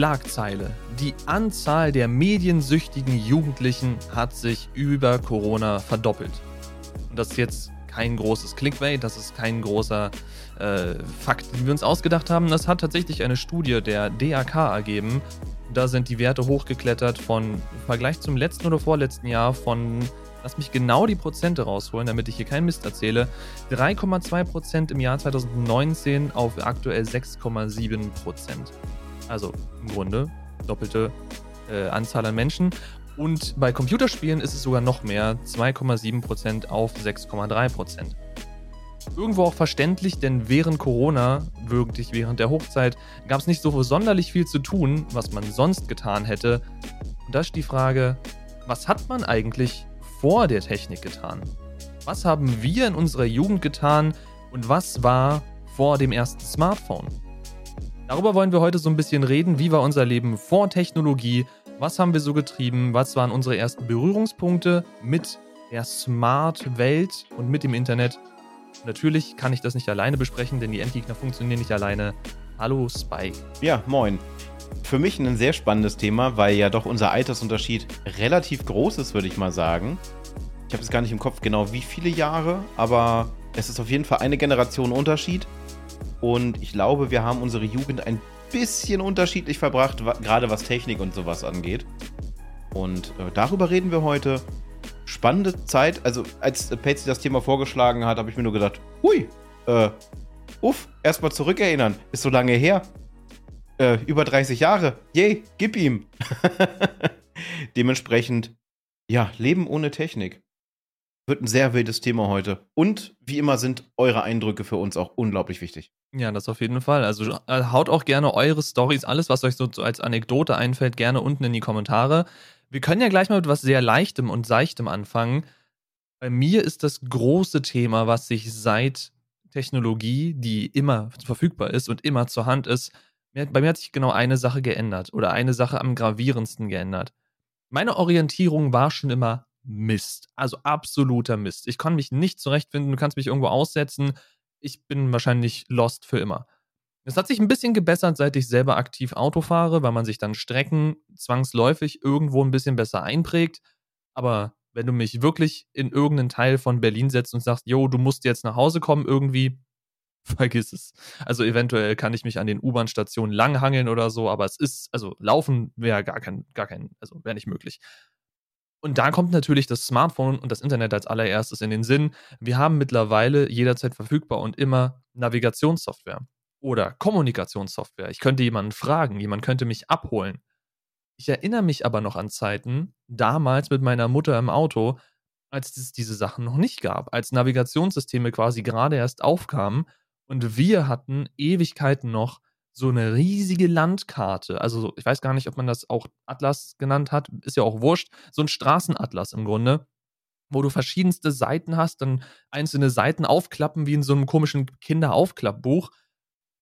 Schlagzeile. Die Anzahl der mediensüchtigen Jugendlichen hat sich über Corona verdoppelt. Und das ist jetzt kein großes Clickbait, das ist kein großer äh, Fakt, den wir uns ausgedacht haben. Das hat tatsächlich eine Studie der DAK ergeben. Da sind die Werte hochgeklettert von im Vergleich zum letzten oder vorletzten Jahr von, lass mich genau die Prozente rausholen, damit ich hier keinen Mist erzähle, 3,2 Prozent im Jahr 2019 auf aktuell 6,7 Prozent. Also im Grunde doppelte äh, Anzahl an Menschen. Und bei Computerspielen ist es sogar noch mehr, 2,7% auf 6,3%. Irgendwo auch verständlich, denn während Corona, wirklich während der Hochzeit, gab es nicht so sonderlich viel zu tun, was man sonst getan hätte. Und da ist die Frage, was hat man eigentlich vor der Technik getan? Was haben wir in unserer Jugend getan und was war vor dem ersten Smartphone? Darüber wollen wir heute so ein bisschen reden. Wie war unser Leben vor Technologie? Was haben wir so getrieben? Was waren unsere ersten Berührungspunkte mit der Smart-Welt und mit dem Internet? natürlich kann ich das nicht alleine besprechen, denn die Endgegner funktionieren nicht alleine. Hallo Spike. Ja, moin. Für mich ein sehr spannendes Thema, weil ja doch unser Altersunterschied relativ groß ist, würde ich mal sagen. Ich habe es gar nicht im Kopf genau wie viele Jahre, aber es ist auf jeden Fall eine Generation Unterschied. Und ich glaube, wir haben unsere Jugend ein bisschen unterschiedlich verbracht, gerade was Technik und sowas angeht. Und äh, darüber reden wir heute. Spannende Zeit. Also, als Patsy das Thema vorgeschlagen hat, habe ich mir nur gedacht, hui, äh, uff, erstmal zurückerinnern. Ist so lange her. Äh, über 30 Jahre. Yay, gib ihm. Dementsprechend, ja, Leben ohne Technik. Wird ein sehr wildes Thema heute. Und wie immer sind eure Eindrücke für uns auch unglaublich wichtig. Ja, das auf jeden Fall. Also äh, haut auch gerne eure Stories, alles, was euch so, so als Anekdote einfällt, gerne unten in die Kommentare. Wir können ja gleich mal mit was sehr Leichtem und Seichtem anfangen. Bei mir ist das große Thema, was sich seit Technologie, die immer verfügbar ist und immer zur Hand ist, bei mir hat sich genau eine Sache geändert oder eine Sache am gravierendsten geändert. Meine Orientierung war schon immer Mist. Also absoluter Mist. Ich kann mich nicht zurechtfinden, du kannst mich irgendwo aussetzen. Ich bin wahrscheinlich lost für immer. Es hat sich ein bisschen gebessert, seit ich selber aktiv Auto fahre, weil man sich dann Strecken zwangsläufig irgendwo ein bisschen besser einprägt. Aber wenn du mich wirklich in irgendeinen Teil von Berlin setzt und sagst, jo, du musst jetzt nach Hause kommen irgendwie, vergiss es. Also eventuell kann ich mich an den U-Bahn-Stationen langhangeln oder so, aber es ist, also laufen wäre gar kein, gar kein, also wäre nicht möglich. Und da kommt natürlich das Smartphone und das Internet als allererstes in den Sinn. Wir haben mittlerweile jederzeit verfügbar und immer Navigationssoftware oder Kommunikationssoftware. Ich könnte jemanden fragen, jemand könnte mich abholen. Ich erinnere mich aber noch an Zeiten, damals mit meiner Mutter im Auto, als es diese Sachen noch nicht gab, als Navigationssysteme quasi gerade erst aufkamen und wir hatten Ewigkeiten noch so eine riesige Landkarte. Also ich weiß gar nicht, ob man das auch Atlas genannt hat, ist ja auch wurscht. So ein Straßenatlas im Grunde, wo du verschiedenste Seiten hast, dann einzelne Seiten aufklappen wie in so einem komischen Kinderaufklappbuch.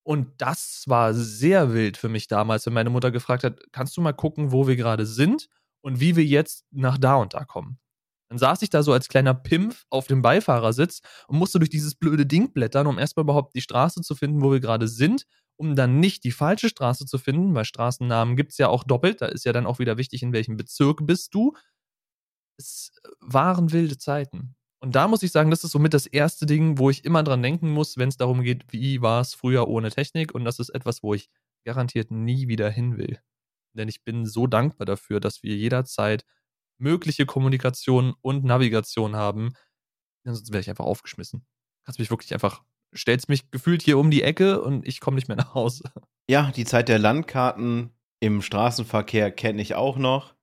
Und das war sehr wild für mich damals, wenn meine Mutter gefragt hat, kannst du mal gucken, wo wir gerade sind und wie wir jetzt nach da und da kommen. Dann saß ich da so als kleiner Pimpf auf dem Beifahrersitz und musste durch dieses blöde Ding blättern, um erstmal überhaupt die Straße zu finden, wo wir gerade sind um dann nicht die falsche Straße zu finden, weil Straßennamen gibt es ja auch doppelt, da ist ja dann auch wieder wichtig, in welchem Bezirk bist du. Es waren wilde Zeiten. Und da muss ich sagen, das ist somit das erste Ding, wo ich immer dran denken muss, wenn es darum geht, wie war es früher ohne Technik. Und das ist etwas, wo ich garantiert nie wieder hin will. Denn ich bin so dankbar dafür, dass wir jederzeit mögliche Kommunikation und Navigation haben. Sonst wäre ich einfach aufgeschmissen. Kannst mich wirklich einfach stellst mich gefühlt hier um die Ecke und ich komme nicht mehr nach Hause. Ja, die Zeit der Landkarten im Straßenverkehr kenne ich auch noch.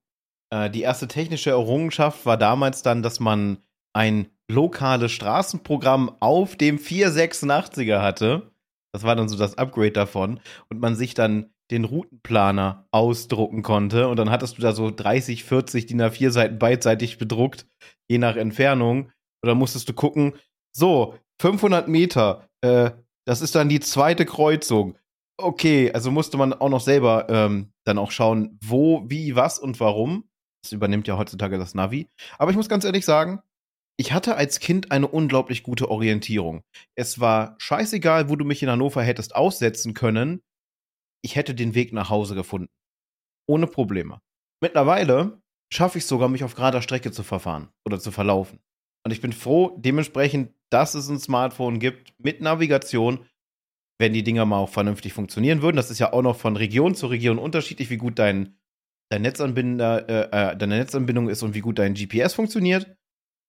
Äh, die erste technische Errungenschaft war damals dann, dass man ein lokales Straßenprogramm auf dem 486er hatte. Das war dann so das Upgrade davon. Und man sich dann den Routenplaner ausdrucken konnte. Und dann hattest du da so 30, 40 DIN A4 Seiten beidseitig bedruckt, je nach Entfernung. Und dann musstest du gucken, so, 500 Meter, äh, das ist dann die zweite Kreuzung. Okay, also musste man auch noch selber ähm, dann auch schauen, wo, wie, was und warum. Das übernimmt ja heutzutage das Navi. Aber ich muss ganz ehrlich sagen, ich hatte als Kind eine unglaublich gute Orientierung. Es war scheißegal, wo du mich in Hannover hättest aussetzen können. Ich hätte den Weg nach Hause gefunden. ohne Probleme. Mittlerweile schaffe ich es sogar, mich auf gerader Strecke zu verfahren oder zu verlaufen. Und ich bin froh, dementsprechend, dass es ein Smartphone gibt mit Navigation, wenn die Dinger mal auch vernünftig funktionieren würden. Das ist ja auch noch von Region zu Region unterschiedlich, wie gut dein, dein Netzanbinder, äh, äh deine Netzanbindung ist und wie gut dein GPS funktioniert.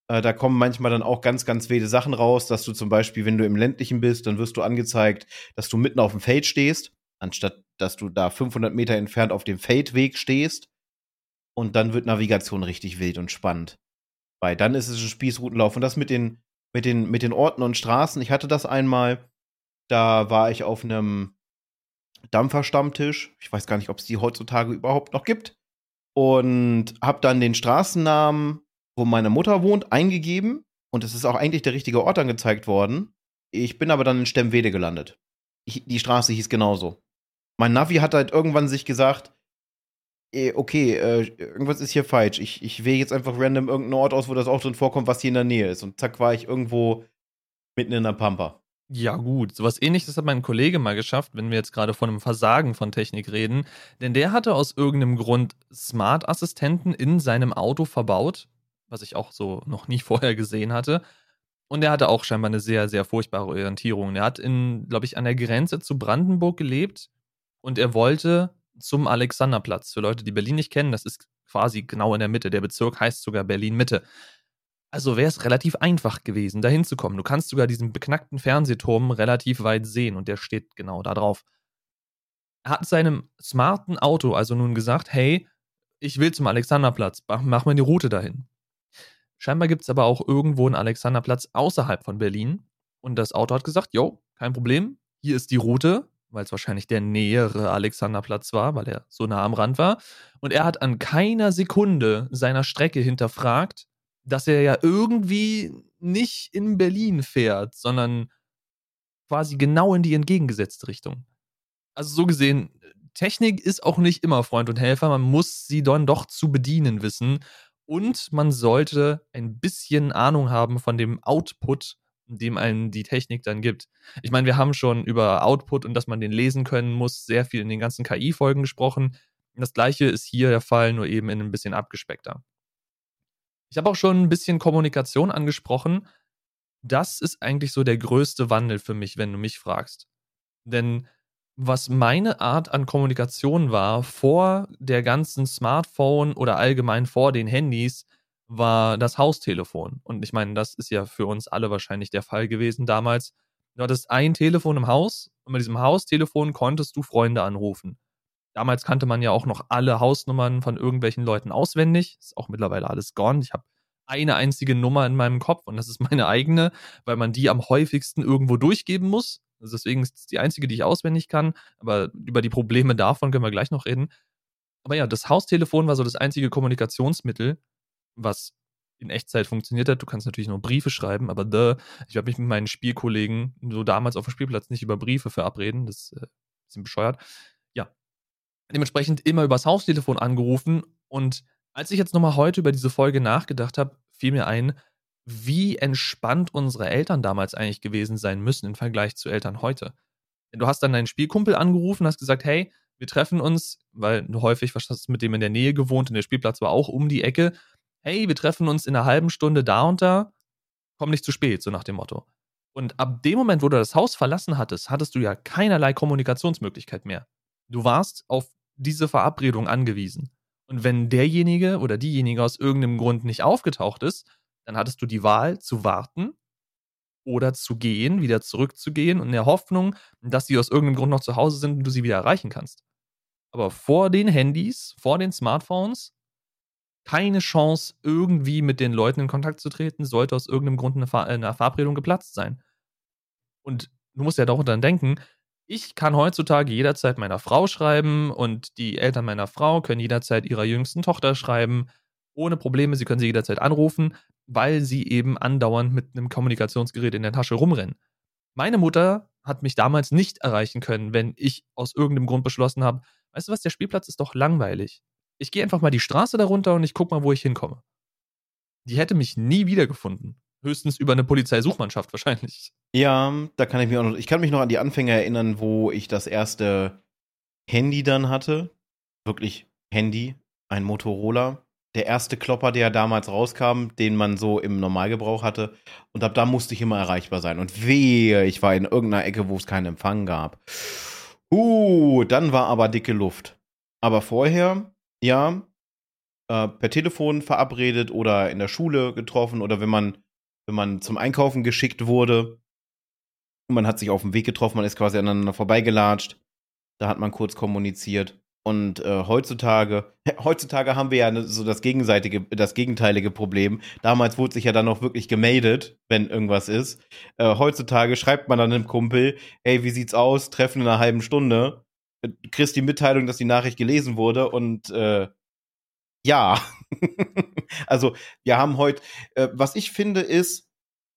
Äh, da kommen manchmal dann auch ganz, ganz wilde Sachen raus, dass du zum Beispiel, wenn du im ländlichen bist, dann wirst du angezeigt, dass du mitten auf dem Feld stehst, anstatt dass du da 500 Meter entfernt auf dem Feldweg stehst. Und dann wird Navigation richtig wild und spannend. Weil dann ist es ein Spießrutenlauf. Und das mit den, mit den, mit den Orten und Straßen. Ich hatte das einmal, da war ich auf einem Dampferstammtisch. Ich weiß gar nicht, ob es die heutzutage überhaupt noch gibt. Und habe dann den Straßennamen wo meine Mutter wohnt, eingegeben und es ist auch eigentlich der richtige Ort angezeigt worden. Ich bin aber dann in Stemwede gelandet. Ich, die Straße hieß genauso. Mein Navi hat halt irgendwann sich gesagt, okay, äh, irgendwas ist hier falsch. Ich, ich wähle jetzt einfach random irgendeinen Ort aus, wo das auch drin vorkommt, was hier in der Nähe ist. Und zack, war ich irgendwo mitten in der Pampa. Ja, gut. Sowas ähnliches hat mein Kollege mal geschafft, wenn wir jetzt gerade von einem Versagen von Technik reden. Denn der hatte aus irgendeinem Grund Smart-Assistenten in seinem Auto verbaut was ich auch so noch nie vorher gesehen hatte. Und er hatte auch scheinbar eine sehr, sehr furchtbare Orientierung. Er hat in, glaube ich, an der Grenze zu Brandenburg gelebt und er wollte zum Alexanderplatz. Für Leute, die Berlin nicht kennen, das ist quasi genau in der Mitte. Der Bezirk heißt sogar Berlin-Mitte. Also wäre es relativ einfach gewesen, da hinzukommen. Du kannst sogar diesen beknackten Fernsehturm relativ weit sehen und der steht genau da drauf. Er hat seinem smarten Auto also nun gesagt: Hey, ich will zum Alexanderplatz, mach mir die Route dahin. Scheinbar gibt es aber auch irgendwo einen Alexanderplatz außerhalb von Berlin. Und das Auto hat gesagt, jo, kein Problem, hier ist die Route, weil es wahrscheinlich der nähere Alexanderplatz war, weil er so nah am Rand war. Und er hat an keiner Sekunde seiner Strecke hinterfragt, dass er ja irgendwie nicht in Berlin fährt, sondern quasi genau in die entgegengesetzte Richtung. Also so gesehen, Technik ist auch nicht immer Freund und Helfer, man muss sie dann doch zu bedienen wissen und man sollte ein bisschen Ahnung haben von dem Output, dem einen die Technik dann gibt. Ich meine, wir haben schon über Output und dass man den lesen können muss, sehr viel in den ganzen KI-Folgen gesprochen. Das gleiche ist hier der Fall, nur eben in ein bisschen abgespeckter. Ich habe auch schon ein bisschen Kommunikation angesprochen. Das ist eigentlich so der größte Wandel für mich, wenn du mich fragst. Denn was meine Art an Kommunikation war vor der ganzen Smartphone oder allgemein vor den Handys, war das Haustelefon. Und ich meine, das ist ja für uns alle wahrscheinlich der Fall gewesen damals. Du hattest ein Telefon im Haus und mit diesem Haustelefon konntest du Freunde anrufen. Damals kannte man ja auch noch alle Hausnummern von irgendwelchen Leuten auswendig. Ist auch mittlerweile alles gone. Ich habe eine einzige Nummer in meinem Kopf und das ist meine eigene, weil man die am häufigsten irgendwo durchgeben muss. Also deswegen ist es die einzige, die ich auswendig kann. Aber über die Probleme davon können wir gleich noch reden. Aber ja, das Haustelefon war so das einzige Kommunikationsmittel, was in Echtzeit funktioniert hat. Du kannst natürlich nur Briefe schreiben, aber the, ich habe mich mit meinen Spielkollegen so damals auf dem Spielplatz nicht über Briefe verabreden. Das ist äh, ein bisschen bescheuert. Ja. Dementsprechend immer übers Haustelefon angerufen. Und als ich jetzt nochmal heute über diese Folge nachgedacht habe, fiel mir ein, wie entspannt unsere Eltern damals eigentlich gewesen sein müssen im Vergleich zu Eltern heute. Du hast dann deinen Spielkumpel angerufen, hast gesagt, hey, wir treffen uns, weil du häufig was hast mit dem in der Nähe gewohnt und der Spielplatz war auch um die Ecke. Hey, wir treffen uns in einer halben Stunde da und da, komm nicht zu spät, so nach dem Motto. Und ab dem Moment, wo du das Haus verlassen hattest, hattest du ja keinerlei Kommunikationsmöglichkeit mehr. Du warst auf diese Verabredung angewiesen. Und wenn derjenige oder diejenige aus irgendeinem Grund nicht aufgetaucht ist, dann hattest du die Wahl zu warten oder zu gehen, wieder zurückzugehen und in der Hoffnung, dass sie aus irgendeinem Grund noch zu Hause sind und du sie wieder erreichen kannst. Aber vor den Handys, vor den Smartphones, keine Chance, irgendwie mit den Leuten in Kontakt zu treten, sollte aus irgendeinem Grund eine, Ver eine Verabredung geplatzt sein. Und du musst ja darunter denken, ich kann heutzutage jederzeit meiner Frau schreiben und die Eltern meiner Frau können jederzeit ihrer jüngsten Tochter schreiben ohne Probleme. Sie können sie jederzeit anrufen, weil sie eben andauernd mit einem Kommunikationsgerät in der Tasche rumrennen. Meine Mutter hat mich damals nicht erreichen können, wenn ich aus irgendeinem Grund beschlossen habe, weißt du was, der Spielplatz ist doch langweilig. Ich gehe einfach mal die Straße darunter und ich gucke mal, wo ich hinkomme. Die hätte mich nie wiedergefunden. Höchstens über eine Polizeisuchmannschaft wahrscheinlich. Ja, da kann ich mich auch noch. Ich kann mich noch an die Anfänge erinnern, wo ich das erste Handy dann hatte. Wirklich Handy, ein Motorola. Der erste Klopper, der damals rauskam, den man so im Normalgebrauch hatte. Und ab da musste ich immer erreichbar sein. Und wehe, ich war in irgendeiner Ecke, wo es keinen Empfang gab. Uh, dann war aber dicke Luft. Aber vorher, ja, äh, per Telefon verabredet oder in der Schule getroffen oder wenn man, wenn man zum Einkaufen geschickt wurde. Und man hat sich auf dem Weg getroffen, man ist quasi aneinander vorbeigelatscht. Da hat man kurz kommuniziert. Und äh, heutzutage, heutzutage haben wir ja ne, so das gegenseitige, das gegenteilige Problem. Damals wurde sich ja dann noch wirklich gemeldet, wenn irgendwas ist. Äh, heutzutage schreibt man dann einem Kumpel, hey, wie sieht's aus? Treffen in einer halben Stunde. Du äh, kriegst die Mitteilung, dass die Nachricht gelesen wurde und äh, ja. also wir haben heute, äh, was ich finde, ist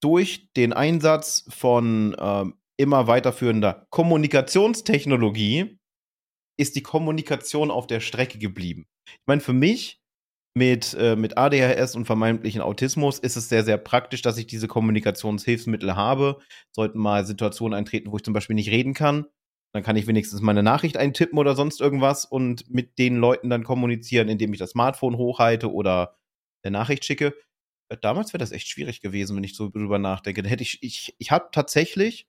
durch den Einsatz von äh, immer weiterführender Kommunikationstechnologie ist die Kommunikation auf der Strecke geblieben. Ich meine, für mich mit, äh, mit ADHS und vermeintlichen Autismus ist es sehr, sehr praktisch, dass ich diese Kommunikationshilfsmittel habe. Sollten mal Situationen eintreten, wo ich zum Beispiel nicht reden kann, dann kann ich wenigstens meine Nachricht eintippen oder sonst irgendwas und mit den Leuten dann kommunizieren, indem ich das Smartphone hochhalte oder eine Nachricht schicke. Äh, damals wäre das echt schwierig gewesen, wenn ich so drüber nachdenke. Hätte ich, ich, ich habe tatsächlich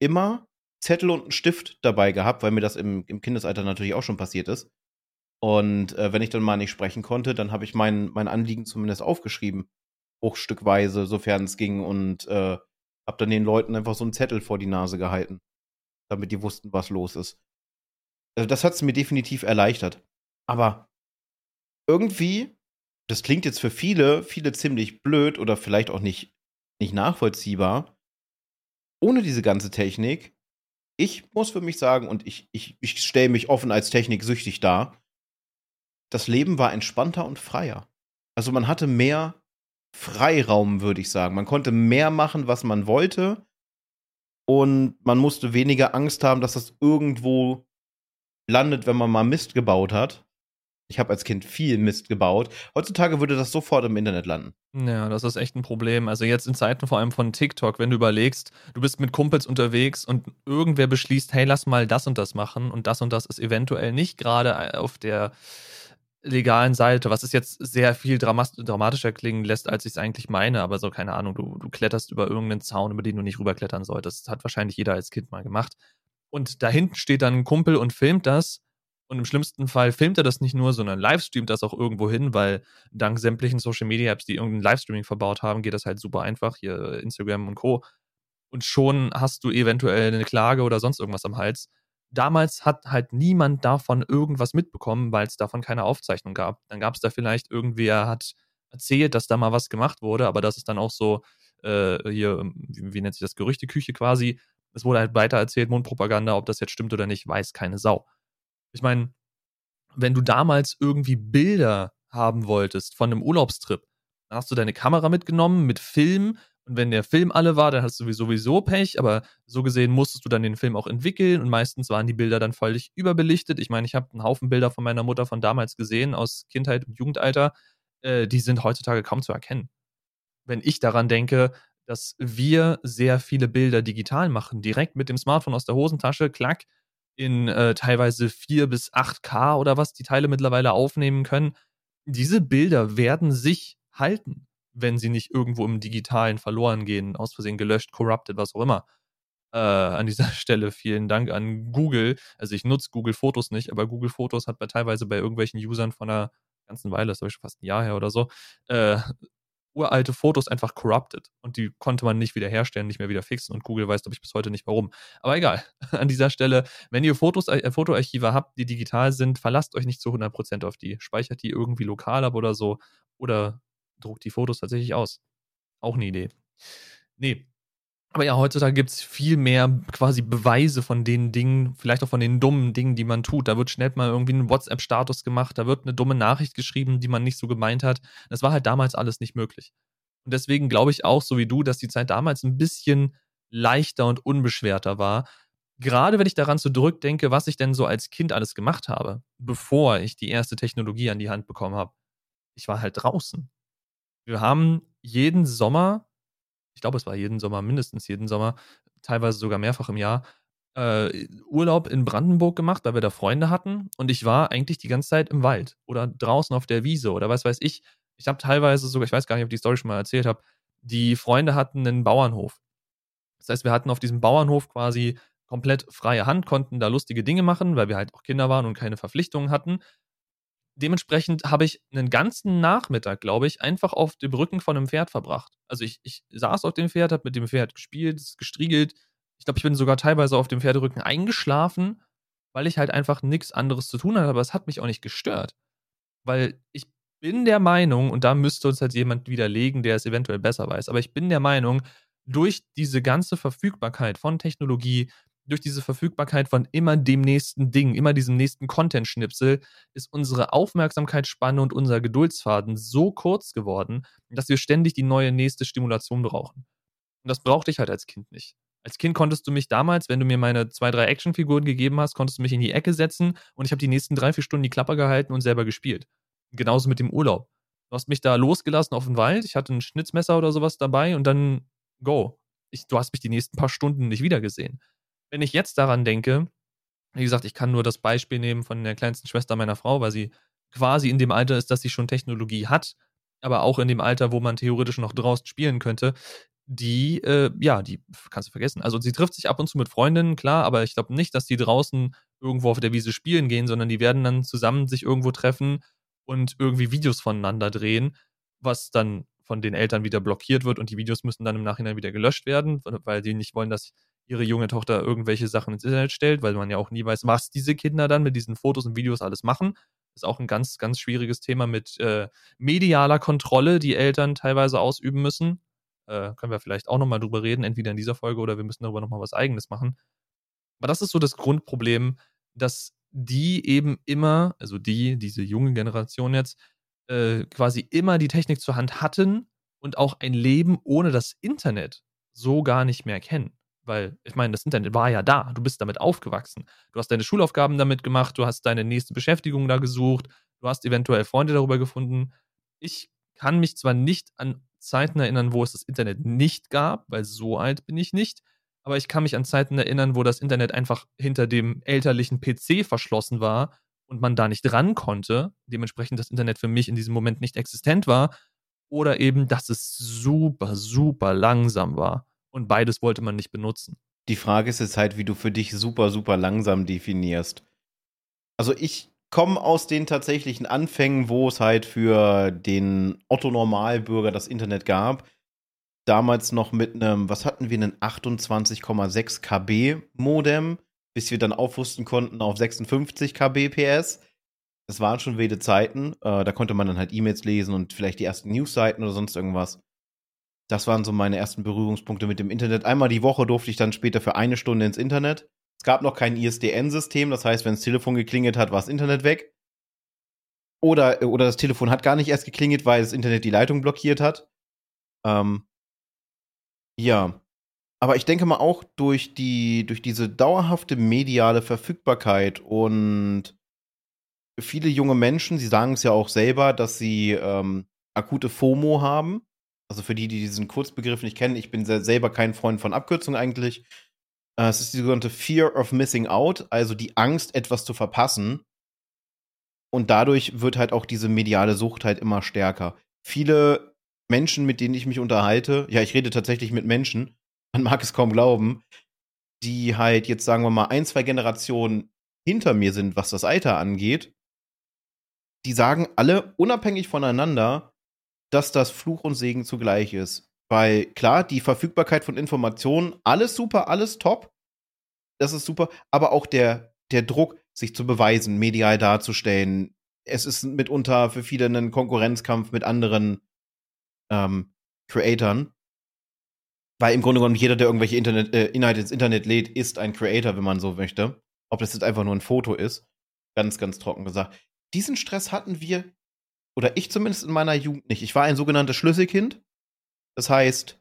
immer Zettel und einen Stift dabei gehabt, weil mir das im, im Kindesalter natürlich auch schon passiert ist. Und äh, wenn ich dann mal nicht sprechen konnte, dann habe ich mein, mein Anliegen zumindest aufgeschrieben. Bruchstückweise, sofern es ging. Und äh, habe dann den Leuten einfach so einen Zettel vor die Nase gehalten damit die wussten, was los ist. Also das hat es mir definitiv erleichtert. Aber irgendwie, das klingt jetzt für viele, viele ziemlich blöd oder vielleicht auch nicht, nicht nachvollziehbar. Ohne diese ganze Technik, ich muss für mich sagen, und ich, ich, ich stelle mich offen als techniksüchtig dar, das Leben war entspannter und freier. Also man hatte mehr Freiraum, würde ich sagen. Man konnte mehr machen, was man wollte und man musste weniger Angst haben, dass das irgendwo landet, wenn man mal Mist gebaut hat. Ich habe als Kind viel Mist gebaut. Heutzutage würde das sofort im Internet landen. Ja, das ist echt ein Problem. Also jetzt in Zeiten vor allem von TikTok, wenn du überlegst, du bist mit Kumpels unterwegs und irgendwer beschließt, hey, lass mal das und das machen und das und das ist eventuell nicht gerade auf der legalen Seite, was es jetzt sehr viel dramatischer klingen lässt, als ich es eigentlich meine, aber so, keine Ahnung, du, du kletterst über irgendeinen Zaun, über den du nicht rüberklettern solltest. Das hat wahrscheinlich jeder als Kind mal gemacht. Und da hinten steht dann ein Kumpel und filmt das. Und im schlimmsten Fall filmt er das nicht nur, sondern livestreamt das auch irgendwo hin, weil dank sämtlichen Social Media Apps, die irgendein Livestreaming verbaut haben, geht das halt super einfach. Hier Instagram und Co. Und schon hast du eventuell eine Klage oder sonst irgendwas am Hals damals hat halt niemand davon irgendwas mitbekommen, weil es davon keine Aufzeichnung gab. Dann gab es da vielleicht irgendwer hat erzählt, dass da mal was gemacht wurde, aber das ist dann auch so äh, hier, ähm, wie, wie, nennt sich das, Gerüchteküche quasi. Es wurde halt weiter erzählt, Mundpropaganda, ob das jetzt stimmt oder nicht, weiß keine Sau. Ich meine, wenn du damals irgendwie Bilder haben wolltest von einem Urlaubstrip, dann hast du deine Kamera mitgenommen mit Film und wenn der Film alle war, dann hast du sowieso Pech, aber so gesehen musstest du dann den Film auch entwickeln und meistens waren die Bilder dann völlig überbelichtet. Ich meine, ich habe einen Haufen Bilder von meiner Mutter von damals gesehen, aus Kindheit und Jugendalter, äh, die sind heutzutage kaum zu erkennen. Wenn ich daran denke, dass wir sehr viele Bilder digital machen, direkt mit dem Smartphone aus der Hosentasche, klack, in äh, teilweise 4 bis 8K oder was die Teile mittlerweile aufnehmen können. Diese Bilder werden sich halten wenn sie nicht irgendwo im Digitalen verloren gehen, aus Versehen gelöscht, corrupted, was auch immer. Äh, an dieser Stelle vielen Dank an Google. Also ich nutze Google Fotos nicht, aber Google Fotos hat bei teilweise bei irgendwelchen Usern von einer ganzen Weile, das ist schon fast ein Jahr her oder so, äh, uralte Fotos einfach corrupted und die konnte man nicht wieder herstellen, nicht mehr wieder fixen und Google weiß, glaube ich, bis heute nicht warum. Aber egal, an dieser Stelle, wenn ihr Fotos, äh, Fotoarchive habt, die digital sind, verlasst euch nicht zu 100% auf die. Speichert die irgendwie lokal ab oder so oder druckt die Fotos tatsächlich aus. Auch eine Idee. Nee. Aber ja, heutzutage gibt es viel mehr quasi Beweise von den Dingen, vielleicht auch von den dummen Dingen, die man tut. Da wird schnell mal irgendwie ein WhatsApp-Status gemacht, da wird eine dumme Nachricht geschrieben, die man nicht so gemeint hat. Das war halt damals alles nicht möglich. Und deswegen glaube ich auch, so wie du, dass die Zeit damals ein bisschen leichter und unbeschwerter war. Gerade wenn ich daran zurückdenke, was ich denn so als Kind alles gemacht habe, bevor ich die erste Technologie an die Hand bekommen habe. Ich war halt draußen. Wir haben jeden Sommer, ich glaube, es war jeden Sommer, mindestens jeden Sommer, teilweise sogar mehrfach im Jahr, äh, Urlaub in Brandenburg gemacht, weil wir da Freunde hatten. Und ich war eigentlich die ganze Zeit im Wald oder draußen auf der Wiese oder was weiß ich. Ich habe teilweise sogar, ich weiß gar nicht, ob ich die Story schon mal erzählt habe, die Freunde hatten einen Bauernhof. Das heißt, wir hatten auf diesem Bauernhof quasi komplett freie Hand, konnten da lustige Dinge machen, weil wir halt auch Kinder waren und keine Verpflichtungen hatten. Dementsprechend habe ich einen ganzen Nachmittag, glaube ich, einfach auf dem Rücken von einem Pferd verbracht. Also ich, ich saß auf dem Pferd, habe mit dem Pferd gespielt, gestriegelt. Ich glaube, ich bin sogar teilweise auf dem Pferderücken eingeschlafen, weil ich halt einfach nichts anderes zu tun hatte, aber es hat mich auch nicht gestört. Weil ich bin der Meinung, und da müsste uns halt jemand widerlegen, der es eventuell besser weiß, aber ich bin der Meinung, durch diese ganze Verfügbarkeit von Technologie, durch diese Verfügbarkeit von immer dem nächsten Ding, immer diesem nächsten Content-Schnipsel, ist unsere Aufmerksamkeitsspanne und unser Geduldsfaden so kurz geworden, dass wir ständig die neue nächste Stimulation brauchen. Und das brauchte ich halt als Kind nicht. Als Kind konntest du mich damals, wenn du mir meine zwei, drei Actionfiguren gegeben hast, konntest du mich in die Ecke setzen und ich habe die nächsten drei, vier Stunden die Klapper gehalten und selber gespielt. Genauso mit dem Urlaub. Du hast mich da losgelassen auf den Wald, ich hatte ein Schnitzmesser oder sowas dabei und dann go. Ich, du hast mich die nächsten paar Stunden nicht wiedergesehen. Wenn ich jetzt daran denke, wie gesagt, ich kann nur das Beispiel nehmen von der kleinsten Schwester meiner Frau, weil sie quasi in dem Alter ist, dass sie schon Technologie hat, aber auch in dem Alter, wo man theoretisch noch draußen spielen könnte, die, äh, ja, die kannst du vergessen. Also sie trifft sich ab und zu mit Freundinnen, klar, aber ich glaube nicht, dass die draußen irgendwo auf der Wiese spielen gehen, sondern die werden dann zusammen sich irgendwo treffen und irgendwie Videos voneinander drehen, was dann von den Eltern wieder blockiert wird und die Videos müssen dann im Nachhinein wieder gelöscht werden, weil die nicht wollen, dass ihre junge Tochter irgendwelche Sachen ins Internet stellt, weil man ja auch nie weiß, was diese Kinder dann mit diesen Fotos und Videos alles machen. Das ist auch ein ganz, ganz schwieriges Thema mit äh, medialer Kontrolle, die Eltern teilweise ausüben müssen. Äh, können wir vielleicht auch nochmal drüber reden, entweder in dieser Folge oder wir müssen darüber nochmal was Eigenes machen. Aber das ist so das Grundproblem, dass die eben immer, also die, diese junge Generation jetzt, äh, quasi immer die Technik zur Hand hatten und auch ein Leben ohne das Internet so gar nicht mehr kennen. Weil, ich meine, das Internet war ja da, du bist damit aufgewachsen. Du hast deine Schulaufgaben damit gemacht, du hast deine nächste Beschäftigung da gesucht, du hast eventuell Freunde darüber gefunden. Ich kann mich zwar nicht an Zeiten erinnern, wo es das Internet nicht gab, weil so alt bin ich nicht, aber ich kann mich an Zeiten erinnern, wo das Internet einfach hinter dem elterlichen PC verschlossen war und man da nicht ran konnte, dementsprechend das Internet für mich in diesem Moment nicht existent war, oder eben, dass es super, super langsam war und beides wollte man nicht benutzen. Die Frage ist jetzt halt, wie du für dich super, super langsam definierst. Also ich komme aus den tatsächlichen Anfängen, wo es halt für den Otto-Normalbürger das Internet gab. Damals noch mit einem, was hatten wir, einen 28,6 KB Modem bis wir dann aufrüsten konnten auf 56 kbps. Das waren schon wilde Zeiten. Äh, da konnte man dann halt E-Mails lesen und vielleicht die ersten Newsseiten oder sonst irgendwas. Das waren so meine ersten Berührungspunkte mit dem Internet. Einmal die Woche durfte ich dann später für eine Stunde ins Internet. Es gab noch kein ISDN-System, das heißt, wenn das Telefon geklingelt hat, war das Internet weg. Oder, oder das Telefon hat gar nicht erst geklingelt, weil das Internet die Leitung blockiert hat. Ähm, ja, aber ich denke mal auch durch die, durch diese dauerhafte mediale Verfügbarkeit und viele junge Menschen, sie sagen es ja auch selber, dass sie ähm, akute FOMO haben. Also für die, die diesen Kurzbegriff nicht kennen, ich bin selber kein Freund von Abkürzungen eigentlich. Äh, es ist die sogenannte Fear of Missing Out, also die Angst, etwas zu verpassen. Und dadurch wird halt auch diese mediale Sucht halt immer stärker. Viele Menschen, mit denen ich mich unterhalte, ja, ich rede tatsächlich mit Menschen, man mag es kaum glauben, die halt jetzt, sagen wir mal, ein, zwei Generationen hinter mir sind, was das Alter angeht, die sagen alle unabhängig voneinander, dass das Fluch und Segen zugleich ist. Weil klar, die Verfügbarkeit von Informationen, alles super, alles top, das ist super, aber auch der, der Druck, sich zu beweisen, medial darzustellen, es ist mitunter für viele ein Konkurrenzkampf mit anderen ähm, Creatoren. Weil im Grunde genommen jeder, der irgendwelche Internet, äh, Inhalte ins Internet lädt, ist ein Creator, wenn man so möchte. Ob das jetzt einfach nur ein Foto ist. Ganz, ganz trocken gesagt. Diesen Stress hatten wir, oder ich zumindest in meiner Jugend nicht. Ich war ein sogenanntes Schlüsselkind. Das heißt,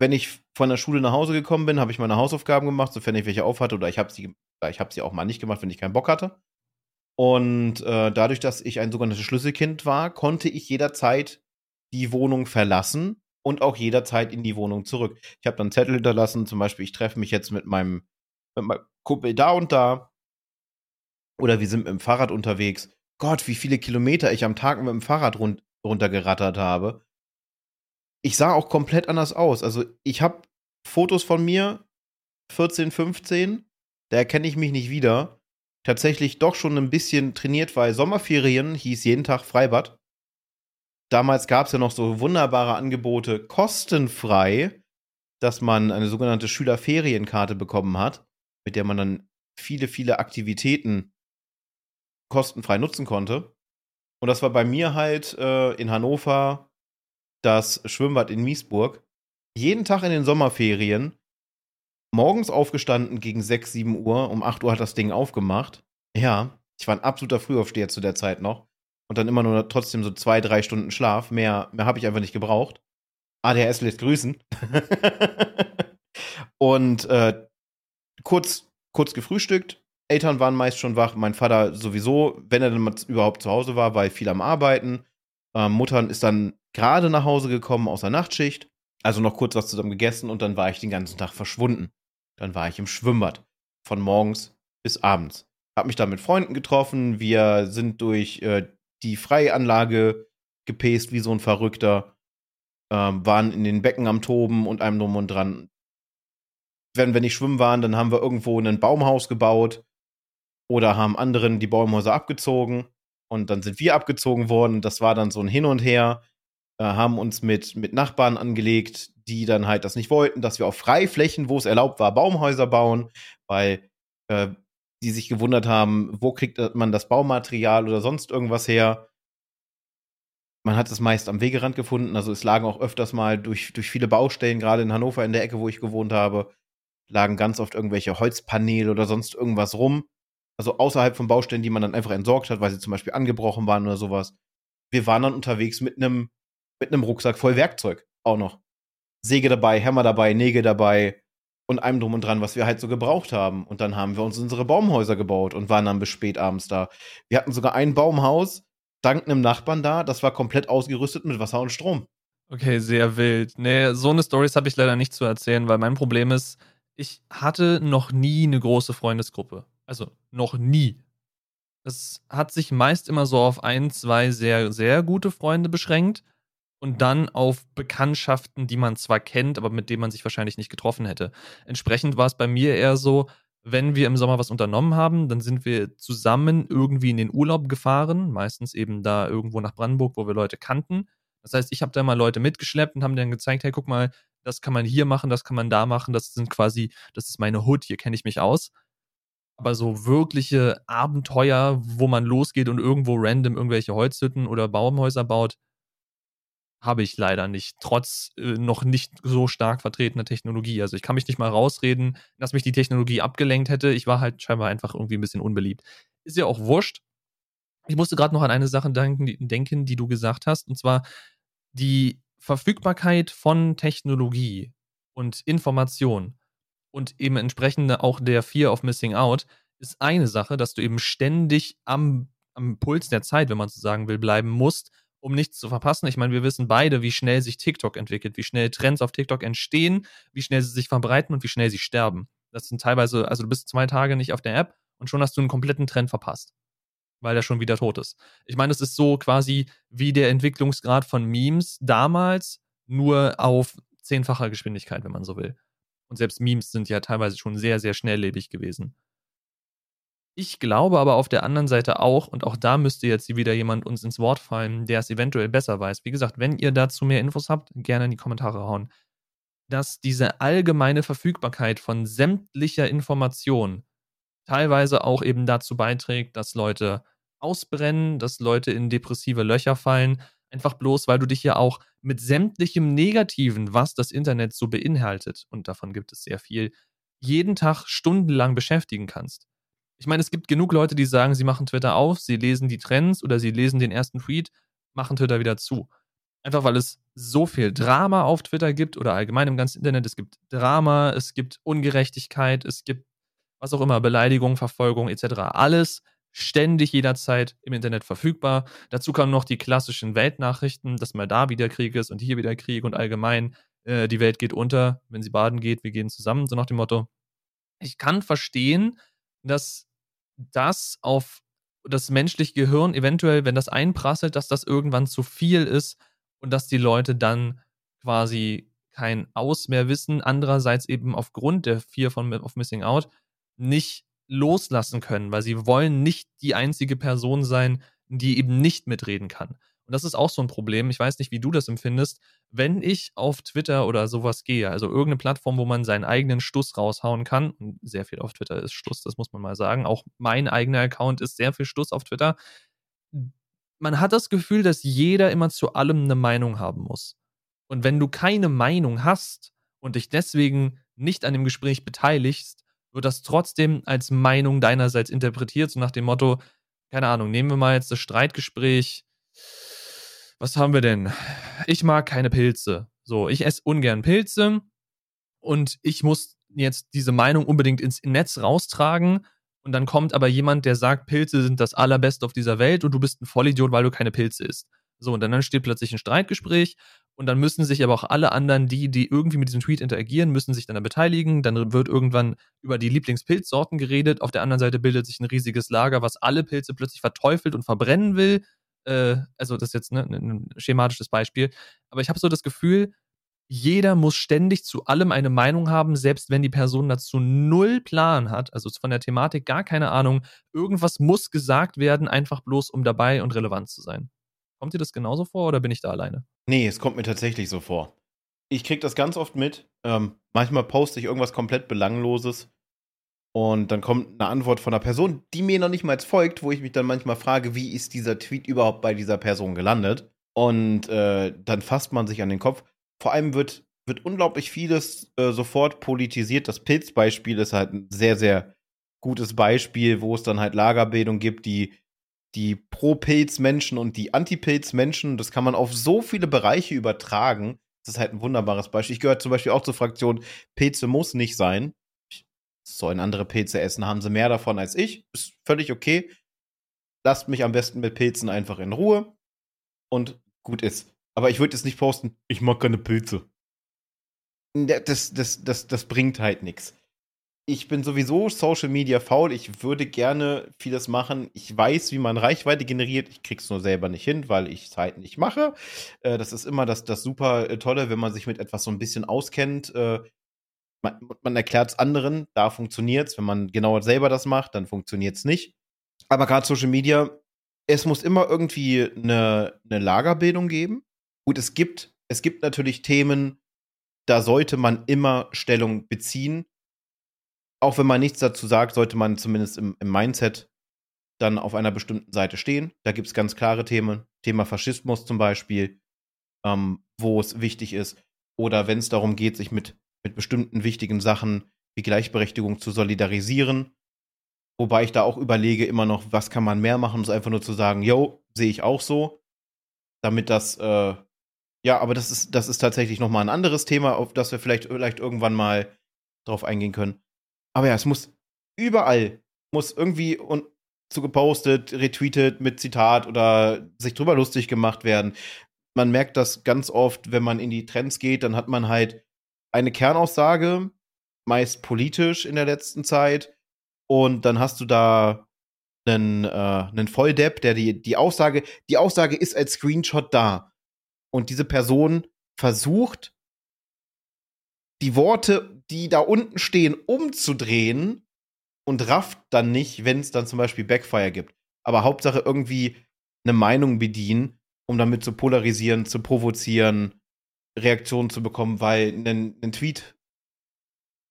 wenn ich von der Schule nach Hause gekommen bin, habe ich meine Hausaufgaben gemacht, sofern ich welche aufhatte, oder ich habe sie, ich hab sie auch mal nicht gemacht, wenn ich keinen Bock hatte. Und äh, dadurch, dass ich ein sogenanntes Schlüsselkind war, konnte ich jederzeit die Wohnung verlassen und auch jederzeit in die Wohnung zurück. Ich habe dann Zettel hinterlassen, zum Beispiel, ich treffe mich jetzt mit meinem, mit meinem Kumpel da und da. Oder wir sind mit dem Fahrrad unterwegs. Gott, wie viele Kilometer ich am Tag mit dem Fahrrad run runtergerattert habe. Ich sah auch komplett anders aus. Also ich habe Fotos von mir, 14, 15, da erkenne ich mich nicht wieder. Tatsächlich doch schon ein bisschen trainiert, weil Sommerferien hieß jeden Tag Freibad. Damals gab es ja noch so wunderbare Angebote, kostenfrei, dass man eine sogenannte Schülerferienkarte bekommen hat, mit der man dann viele, viele Aktivitäten kostenfrei nutzen konnte. Und das war bei mir halt äh, in Hannover das Schwimmbad in Miesburg. Jeden Tag in den Sommerferien, morgens aufgestanden gegen 6, 7 Uhr, um 8 Uhr hat das Ding aufgemacht. Ja, ich war ein absoluter Frühaufsteher zu der Zeit noch. Und dann immer nur trotzdem so zwei, drei Stunden Schlaf. Mehr, mehr habe ich einfach nicht gebraucht. ADHS lässt grüßen. und äh, kurz, kurz gefrühstückt. Eltern waren meist schon wach. Mein Vater sowieso, wenn er dann überhaupt zu Hause war, war viel am Arbeiten. Ähm, Muttern ist dann gerade nach Hause gekommen aus der Nachtschicht. Also noch kurz was zusammen gegessen und dann war ich den ganzen Tag verschwunden. Dann war ich im Schwimmbad. Von morgens bis abends. Hab mich da mit Freunden getroffen. Wir sind durch äh, die Freianlage gepäst wie so ein Verrückter. Ähm, waren in den Becken am Toben und einem drum und dran. Wenn wir nicht schwimmen waren, dann haben wir irgendwo ein Baumhaus gebaut oder haben anderen die Baumhäuser abgezogen und dann sind wir abgezogen worden. Das war dann so ein Hin und Her. Äh, haben uns mit, mit Nachbarn angelegt, die dann halt das nicht wollten, dass wir auf Freiflächen, wo es erlaubt war, Baumhäuser bauen, weil äh, die sich gewundert haben, wo kriegt man das Baumaterial oder sonst irgendwas her. Man hat es meist am Wegerand gefunden, also es lagen auch öfters mal durch, durch viele Baustellen, gerade in Hannover in der Ecke, wo ich gewohnt habe, lagen ganz oft irgendwelche Holzpaneele oder sonst irgendwas rum. Also außerhalb von Baustellen, die man dann einfach entsorgt hat, weil sie zum Beispiel angebrochen waren oder sowas. Wir waren dann unterwegs mit einem mit einem Rucksack voll Werkzeug auch noch. Säge dabei, Hämmer dabei, Nägel dabei und allem drum und dran, was wir halt so gebraucht haben. Und dann haben wir uns unsere Baumhäuser gebaut und waren dann bis spät abends da. Wir hatten sogar ein Baumhaus, dank einem Nachbarn da, das war komplett ausgerüstet mit Wasser und Strom. Okay, sehr wild. Nee, so eine Stories habe ich leider nicht zu erzählen, weil mein Problem ist, ich hatte noch nie eine große Freundesgruppe. Also noch nie. Es hat sich meist immer so auf ein, zwei sehr, sehr gute Freunde beschränkt und dann auf Bekanntschaften, die man zwar kennt, aber mit denen man sich wahrscheinlich nicht getroffen hätte. Entsprechend war es bei mir eher so, wenn wir im Sommer was unternommen haben, dann sind wir zusammen irgendwie in den Urlaub gefahren, meistens eben da irgendwo nach Brandenburg, wo wir Leute kannten. Das heißt, ich habe da mal Leute mitgeschleppt und haben dann gezeigt, hey, guck mal, das kann man hier machen, das kann man da machen, das sind quasi, das ist meine Hood, hier kenne ich mich aus aber so wirkliche Abenteuer, wo man losgeht und irgendwo random irgendwelche Holzhütten oder Baumhäuser baut, habe ich leider nicht, trotz äh, noch nicht so stark vertretener Technologie. Also ich kann mich nicht mal rausreden, dass mich die Technologie abgelenkt hätte. Ich war halt scheinbar einfach irgendwie ein bisschen unbeliebt. Ist ja auch wurscht. Ich musste gerade noch an eine Sache denken die, denken, die du gesagt hast, und zwar die Verfügbarkeit von Technologie und Information und eben entsprechend auch der Fear of Missing Out ist eine Sache, dass du eben ständig am, am Puls der Zeit, wenn man so sagen will, bleiben musst, um nichts zu verpassen. Ich meine, wir wissen beide, wie schnell sich TikTok entwickelt, wie schnell Trends auf TikTok entstehen, wie schnell sie sich verbreiten und wie schnell sie sterben. Das sind teilweise, also du bist zwei Tage nicht auf der App und schon hast du einen kompletten Trend verpasst, weil der schon wieder tot ist. Ich meine, es ist so quasi wie der Entwicklungsgrad von Memes damals, nur auf zehnfacher Geschwindigkeit, wenn man so will. Und selbst Memes sind ja teilweise schon sehr, sehr schnelllebig gewesen. Ich glaube aber auf der anderen Seite auch, und auch da müsste jetzt wieder jemand uns ins Wort fallen, der es eventuell besser weiß. Wie gesagt, wenn ihr dazu mehr Infos habt, gerne in die Kommentare hauen. Dass diese allgemeine Verfügbarkeit von sämtlicher Information teilweise auch eben dazu beiträgt, dass Leute ausbrennen, dass Leute in depressive Löcher fallen, Einfach bloß, weil du dich ja auch mit sämtlichem Negativen, was das Internet so beinhaltet, und davon gibt es sehr viel, jeden Tag stundenlang beschäftigen kannst. Ich meine, es gibt genug Leute, die sagen, sie machen Twitter auf, sie lesen die Trends oder sie lesen den ersten Tweet, machen Twitter wieder zu. Einfach weil es so viel Drama auf Twitter gibt oder allgemein im ganzen Internet. Es gibt Drama, es gibt Ungerechtigkeit, es gibt was auch immer, Beleidigung, Verfolgung etc. Alles ständig jederzeit im Internet verfügbar. Dazu kamen noch die klassischen Weltnachrichten, dass mal da wieder Krieg ist und hier wieder Krieg und allgemein äh, die Welt geht unter, wenn sie baden geht, wir gehen zusammen, so nach dem Motto. ich kann verstehen, dass das auf das menschliche Gehirn eventuell, wenn das einprasselt, dass das irgendwann zu viel ist und dass die Leute dann quasi kein Aus mehr wissen. Andererseits eben aufgrund der Fear von of Missing Out nicht loslassen können, weil sie wollen nicht die einzige Person sein, die eben nicht mitreden kann. Und das ist auch so ein Problem. Ich weiß nicht, wie du das empfindest. Wenn ich auf Twitter oder sowas gehe, also irgendeine Plattform, wo man seinen eigenen Stuss raushauen kann, und sehr viel auf Twitter ist Stuss, das muss man mal sagen. Auch mein eigener Account ist sehr viel Stuss auf Twitter. Man hat das Gefühl, dass jeder immer zu allem eine Meinung haben muss. Und wenn du keine Meinung hast und dich deswegen nicht an dem Gespräch beteiligst, wird das trotzdem als Meinung deinerseits interpretiert, so nach dem Motto, keine Ahnung, nehmen wir mal jetzt das Streitgespräch was haben wir denn? Ich mag keine Pilze. So, ich esse ungern Pilze und ich muss jetzt diese Meinung unbedingt ins Netz raustragen. Und dann kommt aber jemand, der sagt, Pilze sind das allerbeste auf dieser Welt und du bist ein Vollidiot, weil du keine Pilze isst. So, und dann entsteht plötzlich ein Streitgespräch und dann müssen sich aber auch alle anderen, die, die irgendwie mit diesem Tweet interagieren, müssen sich dann da beteiligen. Dann wird irgendwann über die Lieblingspilzsorten geredet. Auf der anderen Seite bildet sich ein riesiges Lager, was alle Pilze plötzlich verteufelt und verbrennen will äh, also das ist jetzt ne, ein schematisches Beispiel, aber ich habe so das Gefühl, jeder muss ständig zu allem eine Meinung haben, selbst wenn die Person dazu null Plan hat, also von der Thematik gar keine Ahnung. Irgendwas muss gesagt werden, einfach bloß um dabei und relevant zu sein. Kommt dir das genauso vor oder bin ich da alleine? Nee, es kommt mir tatsächlich so vor. Ich kriege das ganz oft mit. Ähm, manchmal poste ich irgendwas komplett Belangloses und dann kommt eine Antwort von einer Person, die mir noch nicht mal folgt, wo ich mich dann manchmal frage, wie ist dieser Tweet überhaupt bei dieser Person gelandet? Und äh, dann fasst man sich an den Kopf. Vor allem wird, wird unglaublich vieles äh, sofort politisiert. Das Pilzbeispiel ist halt ein sehr, sehr gutes Beispiel, wo es dann halt Lagerbildung gibt, die, die Pro-Pilz-Menschen und die Anti-Pilz-Menschen. Das kann man auf so viele Bereiche übertragen. Das ist halt ein wunderbares Beispiel. Ich gehöre zum Beispiel auch zur Fraktion Pilze muss nicht sein sollen andere Pilze essen, haben sie mehr davon als ich. Ist völlig okay. Lasst mich am besten mit Pilzen einfach in Ruhe und gut ist. Aber ich würde jetzt nicht posten, ich mag keine Pilze. Das, das, das, das bringt halt nichts. Ich bin sowieso Social Media faul. Ich würde gerne vieles machen. Ich weiß, wie man Reichweite generiert. Ich krieg's nur selber nicht hin, weil ich es halt nicht mache. Äh, das ist immer das, das super äh, Tolle, wenn man sich mit etwas so ein bisschen auskennt. Äh, man, man erklärt es anderen, da funktioniert es. Wenn man genau selber das macht, dann funktioniert es nicht. Aber gerade Social Media, es muss immer irgendwie eine, eine Lagerbildung geben. Gut, es gibt, es gibt natürlich Themen, da sollte man immer Stellung beziehen. Auch wenn man nichts dazu sagt, sollte man zumindest im, im Mindset dann auf einer bestimmten Seite stehen. Da gibt es ganz klare Themen. Thema Faschismus zum Beispiel, ähm, wo es wichtig ist. Oder wenn es darum geht, sich mit mit bestimmten wichtigen Sachen wie Gleichberechtigung zu solidarisieren. Wobei ich da auch überlege immer noch, was kann man mehr machen, es einfach nur zu sagen, yo, sehe ich auch so. Damit das, äh, ja, aber das ist, das ist tatsächlich nochmal ein anderes Thema, auf das wir vielleicht, vielleicht irgendwann mal drauf eingehen können. Aber ja, es muss überall, muss irgendwie und zu gepostet, retweetet mit Zitat oder sich drüber lustig gemacht werden. Man merkt das ganz oft, wenn man in die Trends geht, dann hat man halt eine Kernaussage, meist politisch in der letzten Zeit. Und dann hast du da einen, äh, einen Volldepp, der die, die Aussage, die Aussage ist als Screenshot da. Und diese Person versucht, die Worte, die da unten stehen, umzudrehen und rafft dann nicht, wenn es dann zum Beispiel Backfire gibt. Aber Hauptsache irgendwie eine Meinung bedienen, um damit zu polarisieren, zu provozieren Reaktionen zu bekommen, weil ein, ein Tweet,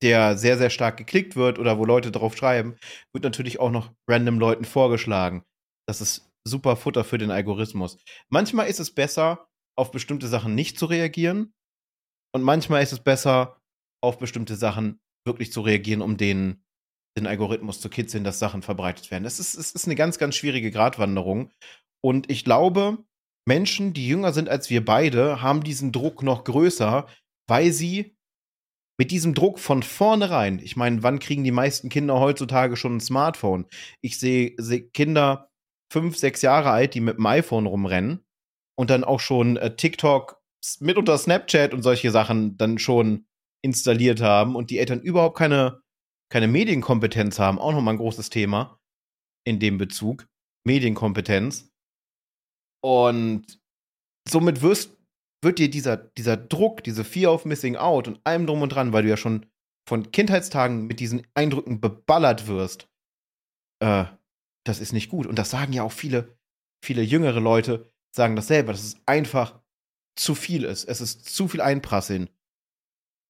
der sehr, sehr stark geklickt wird oder wo Leute drauf schreiben, wird natürlich auch noch random Leuten vorgeschlagen. Das ist super Futter für den Algorithmus. Manchmal ist es besser, auf bestimmte Sachen nicht zu reagieren. Und manchmal ist es besser, auf bestimmte Sachen wirklich zu reagieren, um den, den Algorithmus zu kitzeln, dass Sachen verbreitet werden. Es ist, es ist eine ganz, ganz schwierige Gratwanderung. Und ich glaube, Menschen, die jünger sind als wir beide, haben diesen Druck noch größer, weil sie mit diesem Druck von vornherein, ich meine, wann kriegen die meisten Kinder heutzutage schon ein Smartphone? Ich sehe seh Kinder fünf, sechs Jahre alt, die mit dem iPhone rumrennen und dann auch schon äh, TikTok, mitunter Snapchat und solche Sachen dann schon installiert haben und die Eltern überhaupt keine, keine Medienkompetenz haben, auch nochmal ein großes Thema in dem Bezug. Medienkompetenz. Und somit wirst, wird dir dieser, dieser Druck, diese Fear of Missing Out und allem drum und dran, weil du ja schon von Kindheitstagen mit diesen Eindrücken beballert wirst, äh, das ist nicht gut. Und das sagen ja auch viele, viele jüngere Leute, sagen das selber, dass es einfach zu viel ist. Es ist zu viel Einprasseln.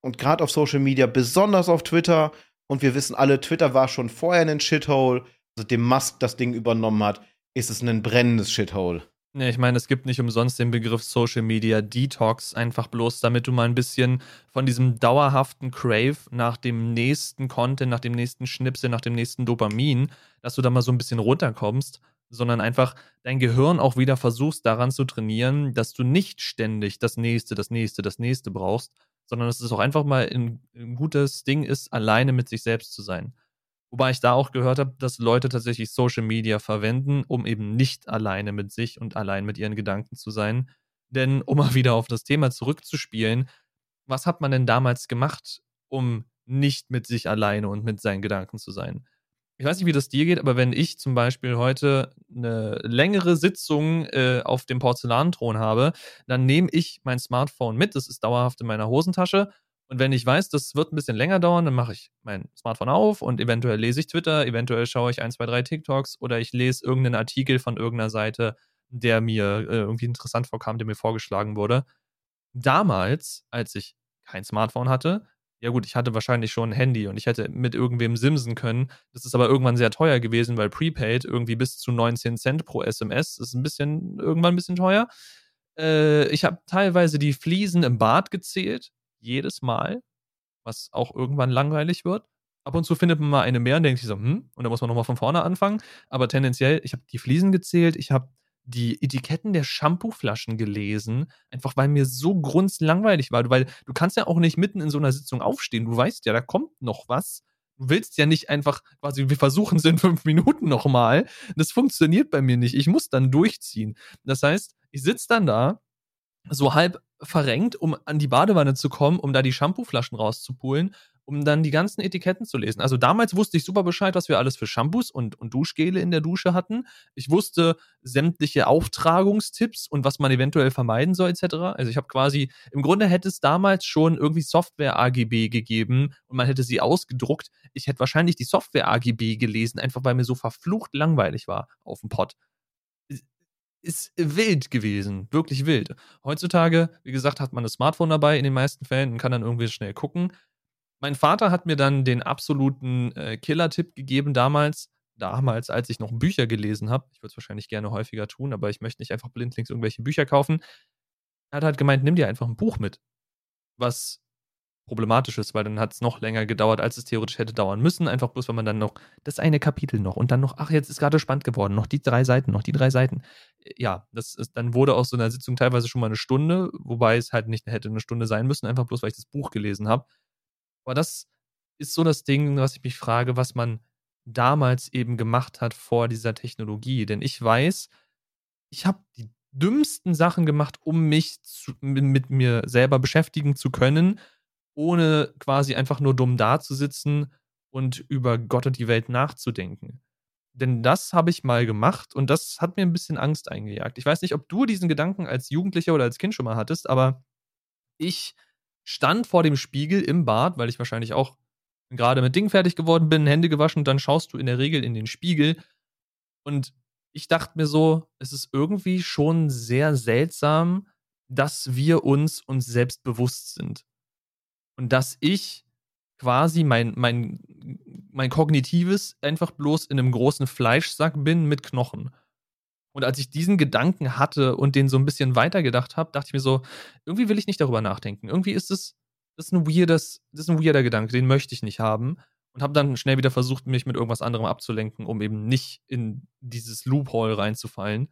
Und gerade auf Social Media, besonders auf Twitter, und wir wissen alle, Twitter war schon vorher ein Shithole, seitdem Musk das Ding übernommen hat, ist es ein brennendes Shithole. Ja, ich meine, es gibt nicht umsonst den Begriff Social Media Detox, einfach bloß, damit du mal ein bisschen von diesem dauerhaften Crave nach dem nächsten Content, nach dem nächsten Schnipsel, nach dem nächsten Dopamin, dass du da mal so ein bisschen runterkommst, sondern einfach dein Gehirn auch wieder versuchst daran zu trainieren, dass du nicht ständig das nächste, das nächste, das nächste brauchst, sondern dass es auch einfach mal ein, ein gutes Ding ist, alleine mit sich selbst zu sein. Wobei ich da auch gehört habe, dass Leute tatsächlich Social Media verwenden, um eben nicht alleine mit sich und allein mit ihren Gedanken zu sein. Denn um mal wieder auf das Thema zurückzuspielen, was hat man denn damals gemacht, um nicht mit sich alleine und mit seinen Gedanken zu sein? Ich weiß nicht, wie das dir geht, aber wenn ich zum Beispiel heute eine längere Sitzung äh, auf dem Porzellanthron habe, dann nehme ich mein Smartphone mit. Das ist dauerhaft in meiner Hosentasche und wenn ich weiß, das wird ein bisschen länger dauern, dann mache ich mein Smartphone auf und eventuell lese ich Twitter, eventuell schaue ich ein, zwei, drei TikToks oder ich lese irgendeinen Artikel von irgendeiner Seite, der mir äh, irgendwie interessant vorkam, der mir vorgeschlagen wurde. Damals, als ich kein Smartphone hatte, ja gut, ich hatte wahrscheinlich schon ein Handy und ich hätte mit irgendwem simsen können. Das ist aber irgendwann sehr teuer gewesen, weil Prepaid irgendwie bis zu 19 Cent pro SMS ist ein bisschen, irgendwann ein bisschen teuer. Äh, ich habe teilweise die Fliesen im Bad gezählt jedes Mal, was auch irgendwann langweilig wird. Ab und zu findet man mal eine mehr und denkt sich so, hm, und da muss man nochmal von vorne anfangen. Aber tendenziell, ich habe die Fliesen gezählt, ich habe die Etiketten der Shampooflaschen gelesen, einfach weil mir so grunzlangweilig war, weil du kannst ja auch nicht mitten in so einer Sitzung aufstehen. Du weißt ja, da kommt noch was. Du willst ja nicht einfach quasi, wir versuchen es in fünf Minuten nochmal. Das funktioniert bei mir nicht. Ich muss dann durchziehen. Das heißt, ich sitze dann da, so halb verrenkt, um an die Badewanne zu kommen, um da die Shampooflaschen rauszupulen, um dann die ganzen Etiketten zu lesen. Also damals wusste ich super Bescheid, was wir alles für Shampoos und, und Duschgele in der Dusche hatten. Ich wusste sämtliche Auftragungstipps und was man eventuell vermeiden soll, etc. Also ich habe quasi, im Grunde hätte es damals schon irgendwie Software-AGB gegeben und man hätte sie ausgedruckt. Ich hätte wahrscheinlich die Software-AGB gelesen, einfach weil mir so verflucht langweilig war auf dem Pott ist wild gewesen, wirklich wild. Heutzutage, wie gesagt, hat man das Smartphone dabei in den meisten Fällen und kann dann irgendwie schnell gucken. Mein Vater hat mir dann den absoluten äh, Killer-Tipp gegeben damals, damals, als ich noch Bücher gelesen habe. Ich würde es wahrscheinlich gerne häufiger tun, aber ich möchte nicht einfach blindlings irgendwelche Bücher kaufen. Er hat halt gemeint, nimm dir einfach ein Buch mit, was problematisch ist, weil dann hat es noch länger gedauert, als es theoretisch hätte dauern müssen. Einfach bloß, weil man dann noch das eine Kapitel noch und dann noch, ach, jetzt ist gerade spannend geworden, noch die drei Seiten, noch die drei Seiten. Äh, ja, das ist, dann wurde aus so einer Sitzung teilweise schon mal eine Stunde, wobei es halt nicht hätte eine Stunde sein müssen, einfach bloß, weil ich das Buch gelesen habe. Aber das ist so das Ding, was ich mich frage, was man damals eben gemacht hat vor dieser Technologie. Denn ich weiß, ich habe die dümmsten Sachen gemacht, um mich zu, mit mir selber beschäftigen zu können ohne quasi einfach nur dumm dazusitzen und über Gott und die Welt nachzudenken. Denn das habe ich mal gemacht und das hat mir ein bisschen Angst eingejagt. Ich weiß nicht, ob du diesen Gedanken als Jugendlicher oder als Kind schon mal hattest, aber ich stand vor dem Spiegel im Bad, weil ich wahrscheinlich auch gerade mit Dingen fertig geworden bin, Hände gewaschen dann schaust du in der Regel in den Spiegel. Und ich dachte mir so, es ist irgendwie schon sehr seltsam, dass wir uns uns selbst bewusst sind und dass ich quasi mein, mein, mein Kognitives einfach bloß in einem großen Fleischsack bin mit Knochen. Und als ich diesen Gedanken hatte und den so ein bisschen weitergedacht habe, dachte ich mir so, irgendwie will ich nicht darüber nachdenken. Irgendwie ist es das ist ein weirdes, das ist ein weirder Gedanke, den möchte ich nicht haben. Und habe dann schnell wieder versucht, mich mit irgendwas anderem abzulenken, um eben nicht in dieses Loophole reinzufallen.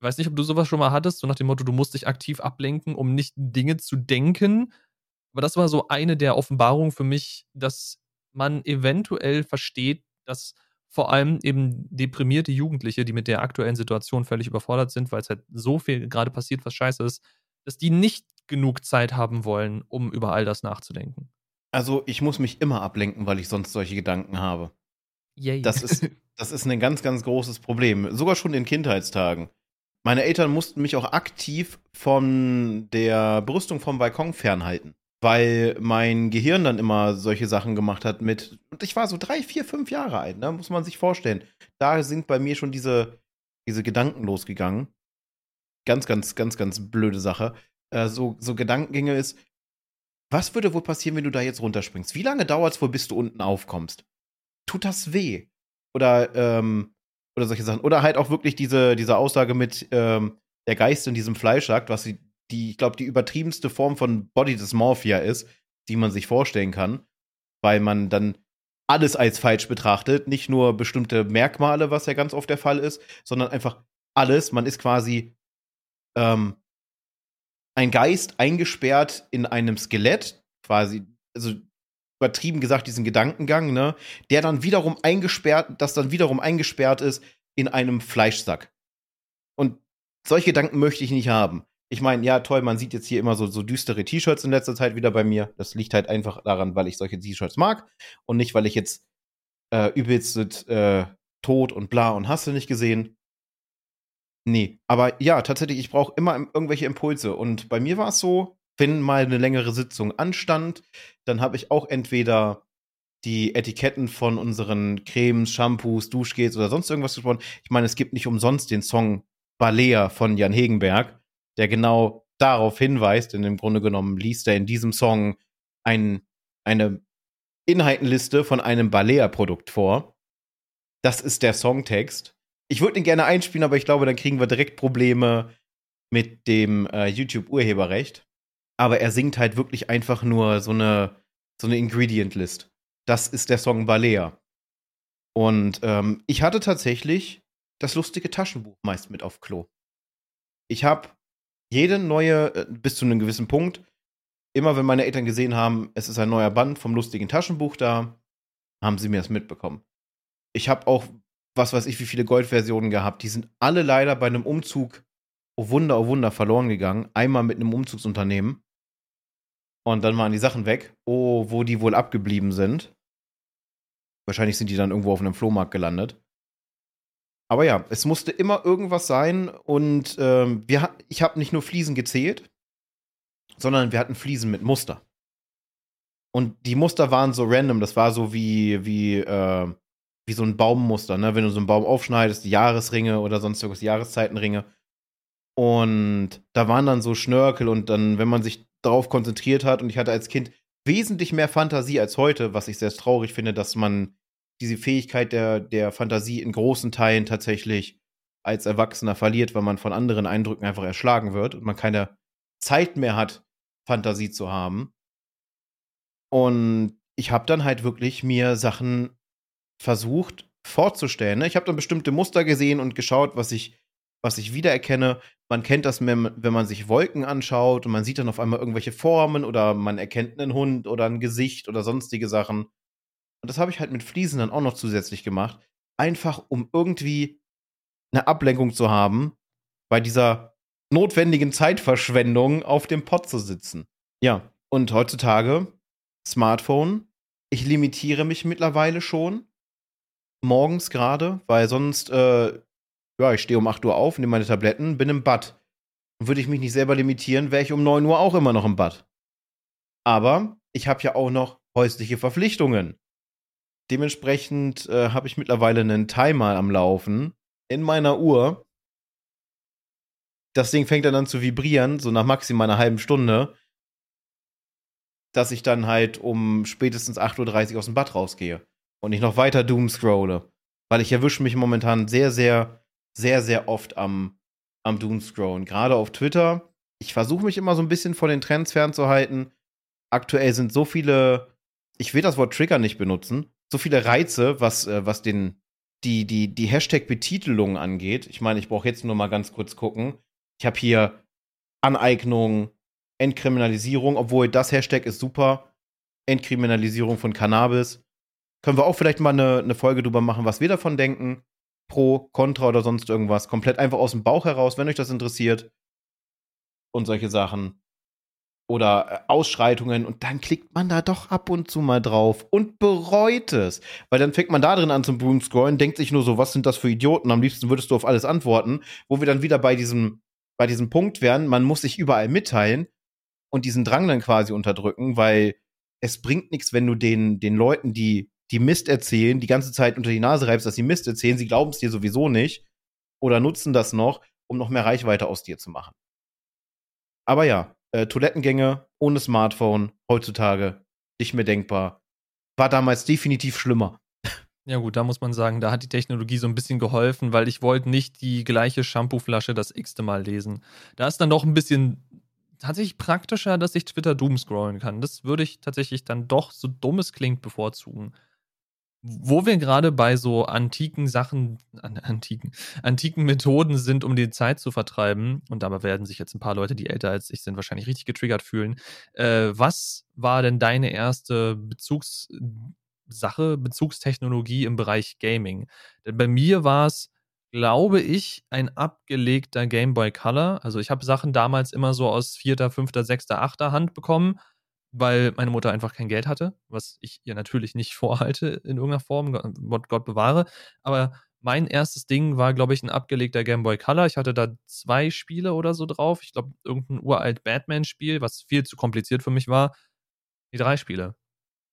Ich weiß nicht, ob du sowas schon mal hattest, so nach dem Motto, du musst dich aktiv ablenken, um nicht Dinge zu denken, aber das war so eine der Offenbarungen für mich, dass man eventuell versteht, dass vor allem eben deprimierte Jugendliche, die mit der aktuellen Situation völlig überfordert sind, weil es halt so viel gerade passiert, was scheiße ist, dass die nicht genug Zeit haben wollen, um über all das nachzudenken. Also, ich muss mich immer ablenken, weil ich sonst solche Gedanken habe. Yay. Das ist, das ist ein ganz, ganz großes Problem. Sogar schon in Kindheitstagen. Meine Eltern mussten mich auch aktiv von der Berüstung vom Balkon fernhalten, weil mein Gehirn dann immer solche Sachen gemacht hat mit. Und ich war so drei, vier, fünf Jahre alt, ne? muss man sich vorstellen. Da sind bei mir schon diese, diese Gedanken losgegangen. Ganz, ganz, ganz, ganz blöde Sache. Äh, so, so Gedankengänge ist, was würde wohl passieren, wenn du da jetzt runterspringst? Wie lange dauert es wohl, bis du unten aufkommst? Tut das weh? Oder, ähm, oder solche Sachen. Oder halt auch wirklich diese, diese Aussage mit ähm, der Geist in diesem Fleischakt, was die, die ich glaube, die übertriebenste Form von Body Dysmorphia ist, die man sich vorstellen kann. Weil man dann alles als falsch betrachtet, nicht nur bestimmte Merkmale, was ja ganz oft der Fall ist, sondern einfach alles. Man ist quasi ähm, ein Geist eingesperrt in einem Skelett, quasi, also übertrieben gesagt, diesen Gedankengang, ne, der dann wiederum eingesperrt, das dann wiederum eingesperrt ist in einem Fleischsack. Und solche Gedanken möchte ich nicht haben. Ich meine, ja, toll, man sieht jetzt hier immer so, so düstere T-Shirts in letzter Zeit wieder bei mir. Das liegt halt einfach daran, weil ich solche T-Shirts mag und nicht, weil ich jetzt äh, übelst äh, Tod und bla und hast du nicht gesehen. Nee, aber ja, tatsächlich, ich brauche immer irgendwelche Impulse. Und bei mir war es so, wenn mal eine längere Sitzung anstand, dann habe ich auch entweder die Etiketten von unseren Cremes, Shampoos, Duschgels oder sonst irgendwas gesprochen. Ich meine, es gibt nicht umsonst den Song Balea von Jan Hegenberg, der genau darauf hinweist, denn im Grunde genommen liest er in diesem Song ein, eine Inhaltenliste von einem Balea-Produkt vor. Das ist der Songtext. Ich würde ihn gerne einspielen, aber ich glaube, dann kriegen wir direkt Probleme mit dem äh, YouTube-Urheberrecht. Aber er singt halt wirklich einfach nur so eine, so eine Ingredient-List. Das ist der Song Balea. Und ähm, ich hatte tatsächlich das lustige Taschenbuch meist mit auf Klo. Ich habe jede neue, äh, bis zu einem gewissen Punkt, immer wenn meine Eltern gesehen haben, es ist ein neuer Band vom lustigen Taschenbuch da, haben sie mir das mitbekommen. Ich habe auch was weiß ich, wie viele Goldversionen gehabt. Die sind alle leider bei einem Umzug, oh Wunder, oh Wunder, verloren gegangen. Einmal mit einem Umzugsunternehmen. Und dann waren die Sachen weg. Oh, wo die wohl abgeblieben sind. Wahrscheinlich sind die dann irgendwo auf einem Flohmarkt gelandet. Aber ja, es musste immer irgendwas sein. Und ähm, wir, ich habe nicht nur Fliesen gezählt, sondern wir hatten Fliesen mit Muster. Und die Muster waren so random. Das war so wie, wie äh, wie so ein Baummuster, ne? Wenn du so einen Baum aufschneidest, die Jahresringe oder sonst irgendwas, Jahreszeitenringe. Und da waren dann so Schnörkel und dann, wenn man sich darauf konzentriert hat, und ich hatte als Kind wesentlich mehr Fantasie als heute, was ich sehr traurig finde, dass man diese Fähigkeit der, der Fantasie in großen Teilen tatsächlich als Erwachsener verliert, weil man von anderen Eindrücken einfach erschlagen wird und man keine Zeit mehr hat, Fantasie zu haben. Und ich habe dann halt wirklich mir Sachen versucht vorzustellen. Ne? Ich habe dann bestimmte Muster gesehen und geschaut, was ich, was ich wiedererkenne. Man kennt das, wenn man sich Wolken anschaut und man sieht dann auf einmal irgendwelche Formen oder man erkennt einen Hund oder ein Gesicht oder sonstige Sachen. Und das habe ich halt mit Fliesen dann auch noch zusätzlich gemacht. Einfach um irgendwie eine Ablenkung zu haben bei dieser notwendigen Zeitverschwendung auf dem Pott zu sitzen. Ja, und heutzutage Smartphone. Ich limitiere mich mittlerweile schon morgens gerade, weil sonst, äh, ja, ich stehe um 8 Uhr auf, nehme meine Tabletten, bin im Bad. Würde ich mich nicht selber limitieren, wäre ich um 9 Uhr auch immer noch im Bad. Aber ich habe ja auch noch häusliche Verpflichtungen. Dementsprechend äh, habe ich mittlerweile einen Timer am Laufen in meiner Uhr. Das Ding fängt dann an zu vibrieren, so nach maximal einer halben Stunde, dass ich dann halt um spätestens 8.30 Uhr aus dem Bad rausgehe und ich noch weiter Doom scrolle. Weil ich erwische mich momentan sehr, sehr, sehr, sehr oft am, am Doom scrollen. Gerade auf Twitter. Ich versuche mich immer so ein bisschen von den Trends fernzuhalten. Aktuell sind so viele, ich will das Wort Trigger nicht benutzen, so viele Reize, was, äh, was den, die, die, die Hashtag-Betitelung angeht. Ich meine, ich brauche jetzt nur mal ganz kurz gucken. Ich habe hier Aneignung, Entkriminalisierung, obwohl das Hashtag ist super. Entkriminalisierung von Cannabis. Können wir auch vielleicht mal eine, eine Folge drüber machen, was wir davon denken. Pro, Contra oder sonst irgendwas. Komplett einfach aus dem Bauch heraus, wenn euch das interessiert. Und solche Sachen. Oder äh, Ausschreitungen und dann klickt man da doch ab und zu mal drauf und bereut es. Weil dann fängt man da drin an zum Boomscrollen, denkt sich nur so, was sind das für Idioten? Am liebsten würdest du auf alles antworten, wo wir dann wieder bei diesem, bei diesem Punkt wären, man muss sich überall mitteilen und diesen Drang dann quasi unterdrücken, weil es bringt nichts, wenn du den, den Leuten, die, die Mist erzählen, die ganze Zeit unter die Nase reibst, dass sie Mist erzählen, sie glauben es dir sowieso nicht oder nutzen das noch, um noch mehr Reichweite aus dir zu machen. Aber ja, äh, Toilettengänge ohne Smartphone heutzutage nicht mehr denkbar. War damals definitiv schlimmer. Ja gut, da muss man sagen, da hat die Technologie so ein bisschen geholfen, weil ich wollte nicht die gleiche Shampooflasche das x-te Mal lesen. Da ist dann doch ein bisschen tatsächlich praktischer, dass ich Twitter doom scrollen kann. Das würde ich tatsächlich dann doch, so dumm es klingt, bevorzugen wo wir gerade bei so antiken Sachen, an, antiken, antiken Methoden sind, um die Zeit zu vertreiben, und dabei werden sich jetzt ein paar Leute, die älter als ich sind, wahrscheinlich richtig getriggert fühlen. Äh, was war denn deine erste Bezugssache, Bezugstechnologie im Bereich Gaming? Denn bei mir war es, glaube ich, ein abgelegter Game Boy Color. Also ich habe Sachen damals immer so aus vierter, fünfter, sechster, achter Hand bekommen weil meine Mutter einfach kein Geld hatte, was ich ihr natürlich nicht vorhalte in irgendeiner Form, Gott, Gott bewahre. Aber mein erstes Ding war, glaube ich, ein abgelegter Game Boy Color. Ich hatte da zwei Spiele oder so drauf. Ich glaube, irgendein uralt Batman-Spiel, was viel zu kompliziert für mich war. Die drei Spiele.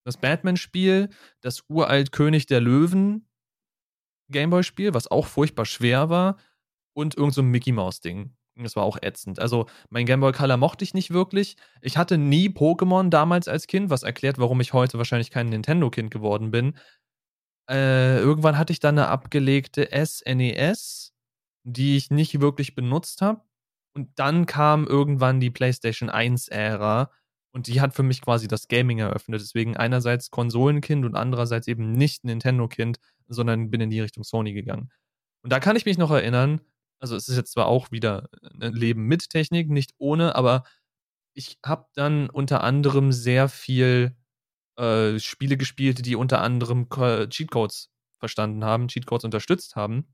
Das Batman-Spiel, das uralt König der Löwen Gameboy-Spiel, was auch furchtbar schwer war, und irgendein so Mickey Mouse-Ding. Das war auch ätzend. Also, mein Game Boy Color mochte ich nicht wirklich. Ich hatte nie Pokémon damals als Kind, was erklärt, warum ich heute wahrscheinlich kein Nintendo-Kind geworden bin. Äh, irgendwann hatte ich dann eine abgelegte SNES, e die ich nicht wirklich benutzt habe. Und dann kam irgendwann die PlayStation 1-Ära und die hat für mich quasi das Gaming eröffnet. Deswegen einerseits Konsolenkind und andererseits eben nicht Nintendo-Kind, sondern bin in die Richtung Sony gegangen. Und da kann ich mich noch erinnern, also es ist jetzt zwar auch wieder ein Leben mit Technik, nicht ohne, aber ich habe dann unter anderem sehr viel äh, Spiele gespielt, die unter anderem Cheatcodes verstanden haben, Cheatcodes unterstützt haben.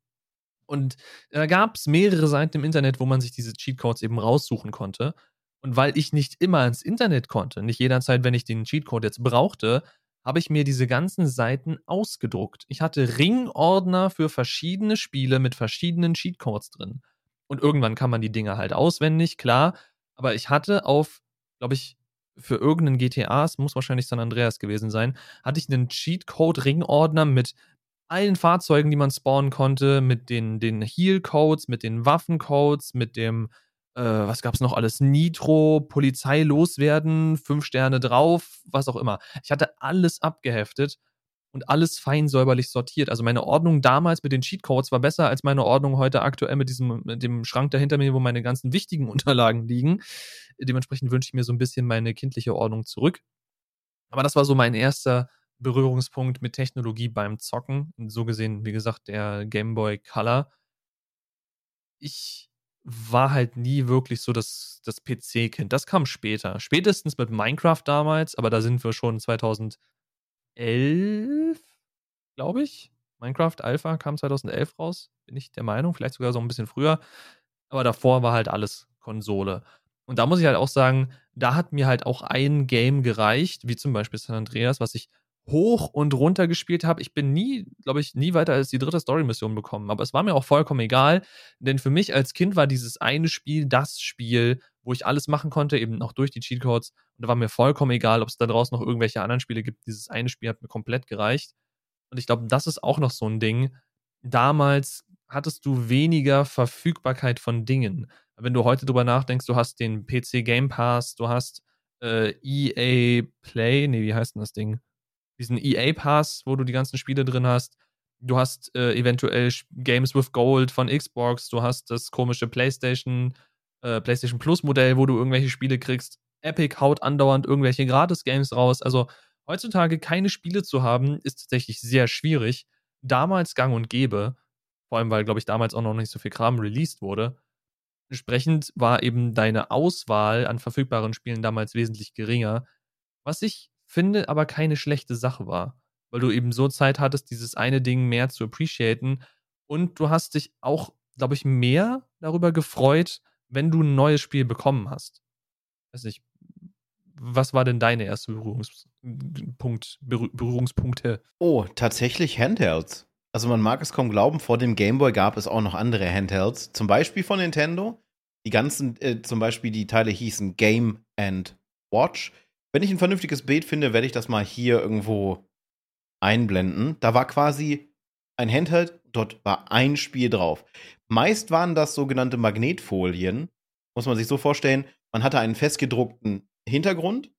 Und da gab es mehrere Seiten im Internet, wo man sich diese Cheatcodes eben raussuchen konnte. Und weil ich nicht immer ins Internet konnte, nicht jederzeit, wenn ich den Cheatcode jetzt brauchte, habe ich mir diese ganzen Seiten ausgedruckt. Ich hatte Ringordner für verschiedene Spiele mit verschiedenen Cheatcodes drin. Und irgendwann kann man die Dinge halt auswendig, klar. Aber ich hatte auf, glaube ich, für irgendeinen GTA, es muss wahrscheinlich San Andreas gewesen sein, hatte ich einen Cheatcode-Ringordner mit allen Fahrzeugen, die man spawnen konnte, mit den, den Heal-Codes, mit den Waffencodes, mit dem äh, was gab es noch alles? Nitro, Polizei loswerden, fünf Sterne drauf, was auch immer. Ich hatte alles abgeheftet und alles fein säuberlich sortiert. Also meine Ordnung damals mit den Cheatcodes war besser als meine Ordnung heute aktuell mit diesem mit dem Schrank dahinter mir, wo meine ganzen wichtigen Unterlagen liegen. Dementsprechend wünsche ich mir so ein bisschen meine kindliche Ordnung zurück. Aber das war so mein erster Berührungspunkt mit Technologie beim Zocken. So gesehen, wie gesagt, der Game Boy Color. Ich war halt nie wirklich so das, das PC-Kind. Das kam später. Spätestens mit Minecraft damals, aber da sind wir schon 2011, glaube ich. Minecraft Alpha kam 2011 raus, bin ich der Meinung. Vielleicht sogar so ein bisschen früher. Aber davor war halt alles Konsole. Und da muss ich halt auch sagen, da hat mir halt auch ein Game gereicht, wie zum Beispiel San Andreas, was ich hoch und runter gespielt habe. Ich bin nie, glaube ich, nie weiter als die dritte Story-Mission bekommen. Aber es war mir auch vollkommen egal, denn für mich als Kind war dieses eine Spiel das Spiel, wo ich alles machen konnte, eben auch durch die Cheatcodes. Und da war mir vollkommen egal, ob es da draußen noch irgendwelche anderen Spiele gibt. Dieses eine Spiel hat mir komplett gereicht. Und ich glaube, das ist auch noch so ein Ding. Damals hattest du weniger Verfügbarkeit von Dingen. Wenn du heute drüber nachdenkst, du hast den PC Game Pass, du hast äh, EA Play, nee, wie heißt denn das Ding? Diesen EA-Pass, wo du die ganzen Spiele drin hast. Du hast äh, eventuell Games with Gold von Xbox, du hast das komische PlayStation, äh, PlayStation Plus-Modell, wo du irgendwelche Spiele kriegst. Epic haut andauernd irgendwelche Gratis-Games raus. Also heutzutage keine Spiele zu haben, ist tatsächlich sehr schwierig. Damals gang und gäbe, vor allem weil, glaube ich, damals auch noch nicht so viel Kram released wurde. Entsprechend war eben deine Auswahl an verfügbaren Spielen damals wesentlich geringer, was ich finde aber keine schlechte Sache war, weil du eben so Zeit hattest, dieses eine Ding mehr zu appreciaten und du hast dich auch, glaube ich, mehr darüber gefreut, wenn du ein neues Spiel bekommen hast. Weiß nicht, was war denn deine erste Berührungspunkt, Berührungspunkte? Oh, tatsächlich Handhelds. Also man mag es kaum glauben, vor dem Game Boy gab es auch noch andere Handhelds. Zum Beispiel von Nintendo. Die ganzen, äh, zum Beispiel die Teile hießen Game and Watch. Wenn ich ein vernünftiges Bild finde, werde ich das mal hier irgendwo einblenden. Da war quasi ein Handheld, dort war ein Spiel drauf. Meist waren das sogenannte Magnetfolien. Muss man sich so vorstellen, man hatte einen festgedruckten Hintergrund,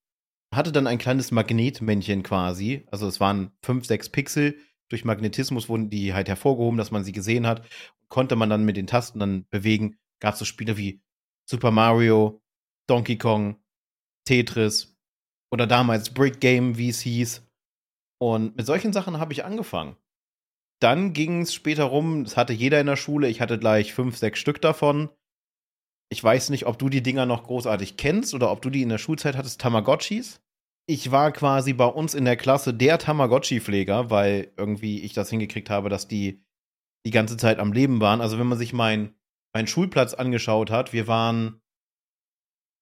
hatte dann ein kleines Magnetmännchen quasi. Also es waren fünf, sechs Pixel. Durch Magnetismus wurden die halt hervorgehoben, dass man sie gesehen hat. Konnte man dann mit den Tasten dann bewegen. Gab es so Spiele wie Super Mario, Donkey Kong, Tetris oder damals Brick Game, wie es hieß. Und mit solchen Sachen habe ich angefangen. Dann ging es später rum, das hatte jeder in der Schule, ich hatte gleich fünf, sechs Stück davon. Ich weiß nicht, ob du die Dinger noch großartig kennst oder ob du die in der Schulzeit hattest, Tamagotchis. Ich war quasi bei uns in der Klasse der Tamagotchi-Pfleger, weil irgendwie ich das hingekriegt habe, dass die die ganze Zeit am Leben waren. Also wenn man sich meinen mein Schulplatz angeschaut hat, wir waren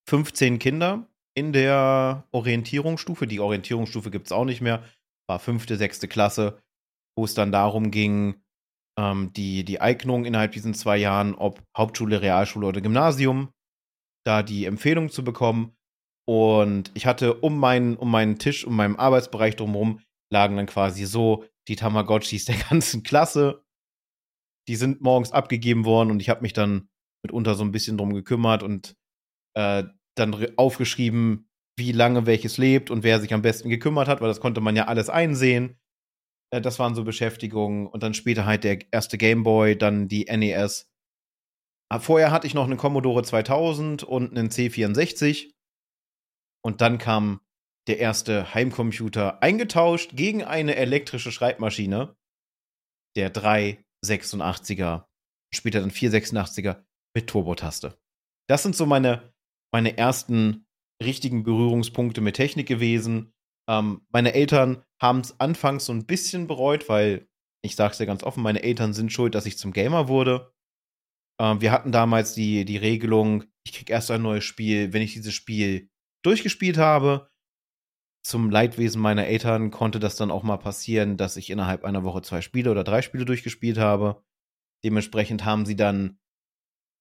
15 Kinder in der Orientierungsstufe. Die Orientierungsstufe gibt es auch nicht mehr. War fünfte, sechste Klasse, wo es dann darum ging, ähm, die, die Eignung innerhalb diesen zwei Jahren, ob Hauptschule, Realschule oder Gymnasium, da die Empfehlung zu bekommen. Und ich hatte um meinen, um meinen Tisch, um meinen Arbeitsbereich drumherum, lagen dann quasi so die Tamagotchis der ganzen Klasse. Die sind morgens abgegeben worden und ich habe mich dann mitunter so ein bisschen drum gekümmert und äh, dann aufgeschrieben, wie lange welches lebt und wer sich am besten gekümmert hat, weil das konnte man ja alles einsehen. Äh, das waren so Beschäftigungen. Und dann später halt der erste Game Boy, dann die NES. Ah, vorher hatte ich noch einen Commodore 2000 und einen C64. Und dann kam der erste Heimcomputer eingetauscht gegen eine elektrische Schreibmaschine. Der 386er, später dann 486er mit Turbotaste. Das sind so meine, meine ersten richtigen Berührungspunkte mit Technik gewesen. Ähm, meine Eltern haben es anfangs so ein bisschen bereut, weil ich sage es ja ganz offen, meine Eltern sind schuld, dass ich zum Gamer wurde. Ähm, wir hatten damals die, die Regelung, ich krieg erst ein neues Spiel, wenn ich dieses Spiel durchgespielt habe. Zum Leidwesen meiner Eltern konnte das dann auch mal passieren, dass ich innerhalb einer Woche zwei Spiele oder drei Spiele durchgespielt habe. Dementsprechend haben sie dann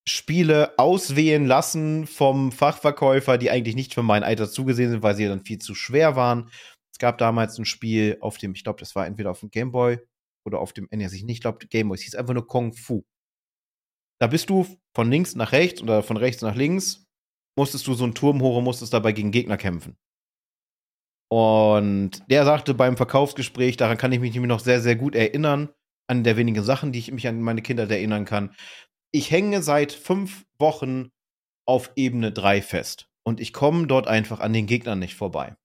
Spiele auswählen lassen vom Fachverkäufer, die eigentlich nicht für mein Alter zugesehen sind, weil sie dann viel zu schwer waren. Es gab damals ein Spiel auf dem, ich glaube, das war entweder auf dem Game Boy oder auf dem NES, ich nicht glaube, Game Boy, es hieß einfach nur Kung Fu. Da bist du von links nach rechts oder von rechts nach links, musstest du so einen Turm hoch und musstest dabei gegen Gegner kämpfen. Und der sagte beim Verkaufsgespräch, daran kann ich mich nämlich noch sehr, sehr gut erinnern, an der wenigen Sachen, die ich mich an meine Kindheit erinnern kann ich hänge seit fünf Wochen auf Ebene 3 fest. Und ich komme dort einfach an den Gegnern nicht vorbei.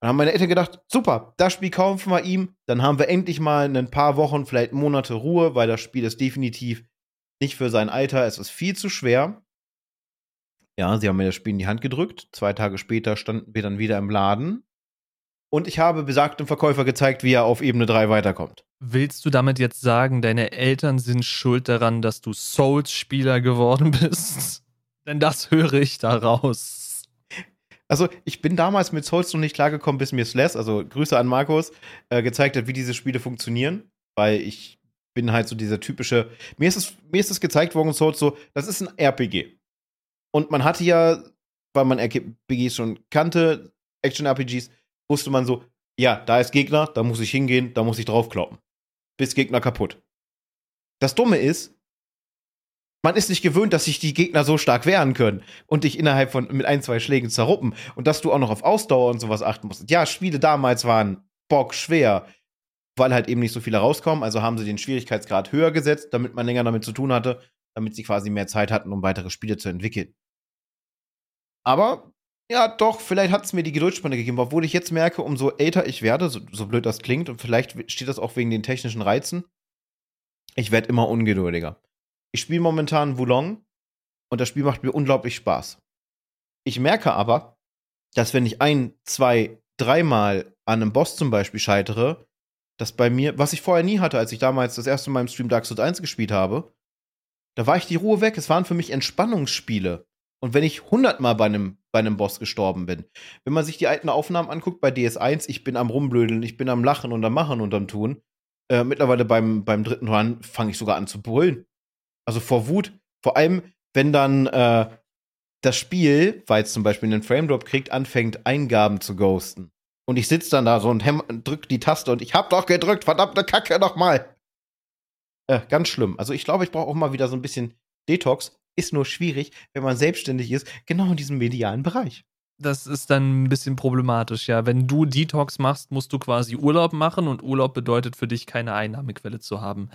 Dann haben meine Eltern gedacht, super, das Spiel kaufen wir ihm. Dann haben wir endlich mal ein paar Wochen, vielleicht Monate Ruhe, weil das Spiel ist definitiv nicht für sein Alter. Es ist viel zu schwer. Ja, sie haben mir das Spiel in die Hand gedrückt. Zwei Tage später standen wir dann wieder im Laden. Und ich habe besagtem Verkäufer gezeigt, wie er auf Ebene 3 weiterkommt. Willst du damit jetzt sagen, deine Eltern sind schuld daran, dass du Souls-Spieler geworden bist? Denn das höre ich daraus. Also, ich bin damals mit Souls noch nicht klargekommen, bis mir Slash, also Grüße an Markus, äh, gezeigt hat, wie diese Spiele funktionieren. Weil ich bin halt so dieser typische. Mir ist es, mir ist es gezeigt worden, Souls so, das ist ein RPG. Und man hatte ja, weil man RPGs schon kannte, Action-RPGs, wusste man so, ja, da ist Gegner, da muss ich hingehen, da muss ich draufkloppen. Bis Gegner kaputt. Das Dumme ist, man ist nicht gewöhnt, dass sich die Gegner so stark wehren können und dich innerhalb von mit ein, zwei Schlägen zerruppen und dass du auch noch auf Ausdauer und sowas achten musst. Ja, Spiele damals waren bock schwer, weil halt eben nicht so viele rauskommen, also haben sie den Schwierigkeitsgrad höher gesetzt, damit man länger damit zu tun hatte, damit sie quasi mehr Zeit hatten, um weitere Spiele zu entwickeln. Aber ja, doch, vielleicht hat es mir die Geduldsspanne gegeben, obwohl ich jetzt merke, umso älter ich werde, so, so blöd das klingt, und vielleicht steht das auch wegen den technischen Reizen, ich werde immer ungeduldiger. Ich spiele momentan Wulong und das Spiel macht mir unglaublich Spaß. Ich merke aber, dass wenn ich ein, zwei, dreimal an einem Boss zum Beispiel scheitere, dass bei mir, was ich vorher nie hatte, als ich damals das erste Mal im Stream Dark Souls 1 gespielt habe, da war ich die Ruhe weg. Es waren für mich Entspannungsspiele. Und wenn ich hundertmal bei einem, bei einem Boss gestorben bin, wenn man sich die alten Aufnahmen anguckt bei DS1, ich bin am Rumblödeln, ich bin am Lachen und am Machen und am Tun. Äh, mittlerweile beim, beim dritten Run fange ich sogar an zu brüllen. Also vor Wut. Vor allem, wenn dann äh, das Spiel, weil es zum Beispiel einen Frame Drop kriegt, anfängt, Eingaben zu ghosten. Und ich sitze dann da so und drück die Taste und ich hab doch gedrückt, verdammte Kacke nochmal. Äh, ganz schlimm. Also ich glaube, ich brauche auch mal wieder so ein bisschen Detox. Ist nur schwierig, wenn man selbstständig ist, genau in diesem medialen Bereich. Das ist dann ein bisschen problematisch, ja. Wenn du Detox machst, musst du quasi Urlaub machen und Urlaub bedeutet für dich keine Einnahmequelle zu haben.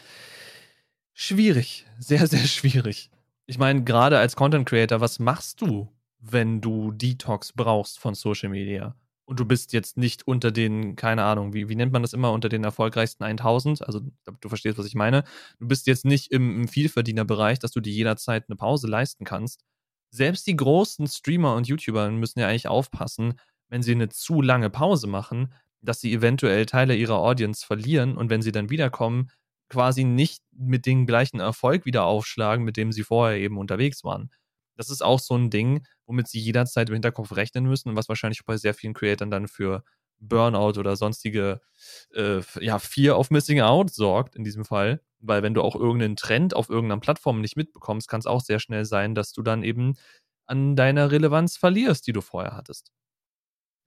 Schwierig, sehr, sehr schwierig. Ich meine, gerade als Content Creator, was machst du, wenn du Detox brauchst von Social Media? Und du bist jetzt nicht unter den, keine Ahnung, wie, wie nennt man das immer, unter den erfolgreichsten 1000? Also, du verstehst, was ich meine. Du bist jetzt nicht im, im Vielverdienerbereich, dass du dir jederzeit eine Pause leisten kannst. Selbst die großen Streamer und YouTuber müssen ja eigentlich aufpassen, wenn sie eine zu lange Pause machen, dass sie eventuell Teile ihrer Audience verlieren und wenn sie dann wiederkommen, quasi nicht mit dem gleichen Erfolg wieder aufschlagen, mit dem sie vorher eben unterwegs waren. Das ist auch so ein Ding, womit sie jederzeit im Hinterkopf rechnen müssen und was wahrscheinlich bei sehr vielen Creatoren dann für Burnout oder sonstige äh, ja, Fear of Missing Out sorgt in diesem Fall. Weil wenn du auch irgendeinen Trend auf irgendeiner Plattform nicht mitbekommst, kann es auch sehr schnell sein, dass du dann eben an deiner Relevanz verlierst, die du vorher hattest.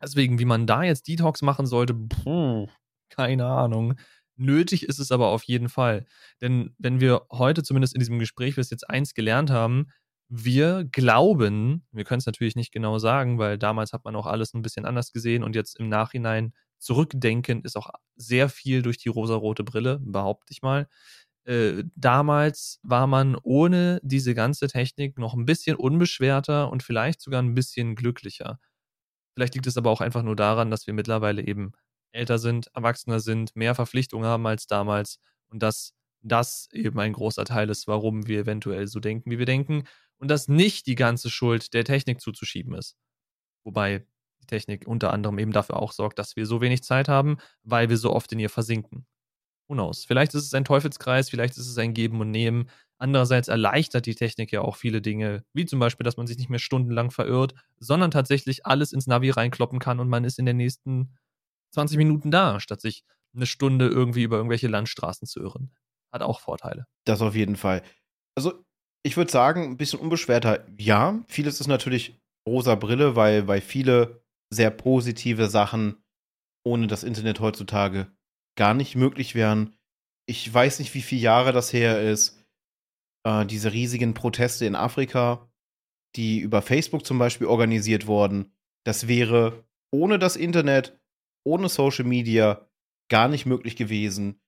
Deswegen, wie man da jetzt Detox machen sollte, puh, keine Ahnung. Nötig ist es aber auf jeden Fall. Denn wenn wir heute zumindest in diesem Gespräch bis jetzt eins gelernt haben, wir glauben, wir können es natürlich nicht genau sagen, weil damals hat man auch alles ein bisschen anders gesehen und jetzt im Nachhinein zurückdenken ist auch sehr viel durch die rosarote Brille, behaupte ich mal. Äh, damals war man ohne diese ganze Technik noch ein bisschen unbeschwerter und vielleicht sogar ein bisschen glücklicher. Vielleicht liegt es aber auch einfach nur daran, dass wir mittlerweile eben älter sind, erwachsener sind, mehr Verpflichtungen haben als damals und dass das eben ein großer Teil ist, warum wir eventuell so denken, wie wir denken und dass nicht die ganze Schuld der Technik zuzuschieben ist. Wobei die Technik unter anderem eben dafür auch sorgt, dass wir so wenig Zeit haben, weil wir so oft in ihr versinken. Knows? Vielleicht ist es ein Teufelskreis, vielleicht ist es ein Geben und Nehmen. Andererseits erleichtert die Technik ja auch viele Dinge, wie zum Beispiel, dass man sich nicht mehr stundenlang verirrt, sondern tatsächlich alles ins Navi reinkloppen kann und man ist in den nächsten 20 Minuten da, statt sich eine Stunde irgendwie über irgendwelche Landstraßen zu irren. Hat auch Vorteile. Das auf jeden Fall. Also ich würde sagen, ein bisschen unbeschwerter, ja. Vieles ist natürlich rosa Brille, weil, weil viele sehr positive Sachen ohne das Internet heutzutage gar nicht möglich wären. Ich weiß nicht, wie viele Jahre das her ist. Äh, diese riesigen Proteste in Afrika, die über Facebook zum Beispiel organisiert wurden, das wäre ohne das Internet, ohne Social Media gar nicht möglich gewesen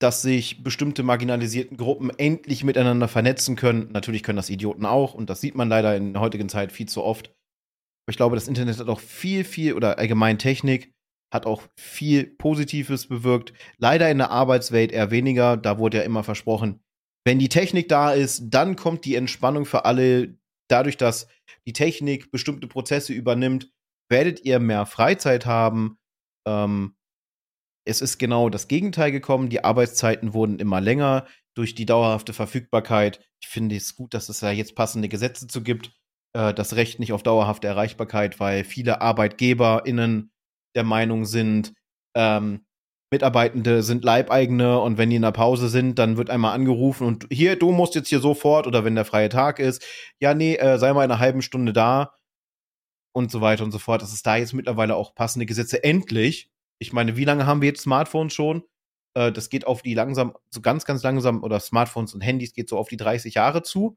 dass sich bestimmte marginalisierten Gruppen endlich miteinander vernetzen können. Natürlich können das Idioten auch und das sieht man leider in der heutigen Zeit viel zu oft. Aber ich glaube, das Internet hat auch viel, viel oder allgemein Technik hat auch viel Positives bewirkt. Leider in der Arbeitswelt eher weniger. Da wurde ja immer versprochen, wenn die Technik da ist, dann kommt die Entspannung für alle. Dadurch, dass die Technik bestimmte Prozesse übernimmt, werdet ihr mehr Freizeit haben. Ähm, es ist genau das Gegenteil gekommen. Die Arbeitszeiten wurden immer länger durch die dauerhafte Verfügbarkeit. Ich finde es gut, dass es da jetzt passende Gesetze zu gibt. Äh, das Recht nicht auf dauerhafte Erreichbarkeit, weil viele ArbeitgeberInnen der Meinung sind, ähm, Mitarbeitende sind Leibeigene und wenn die in der Pause sind, dann wird einmal angerufen und hier, du musst jetzt hier sofort oder wenn der freie Tag ist, ja, nee, äh, sei mal in einer halben Stunde da und so weiter und so fort. Dass es da jetzt mittlerweile auch passende Gesetze endlich ich meine, wie lange haben wir jetzt Smartphones schon? Äh, das geht auf die langsam, so ganz, ganz langsam, oder Smartphones und Handys geht so auf die 30 Jahre zu,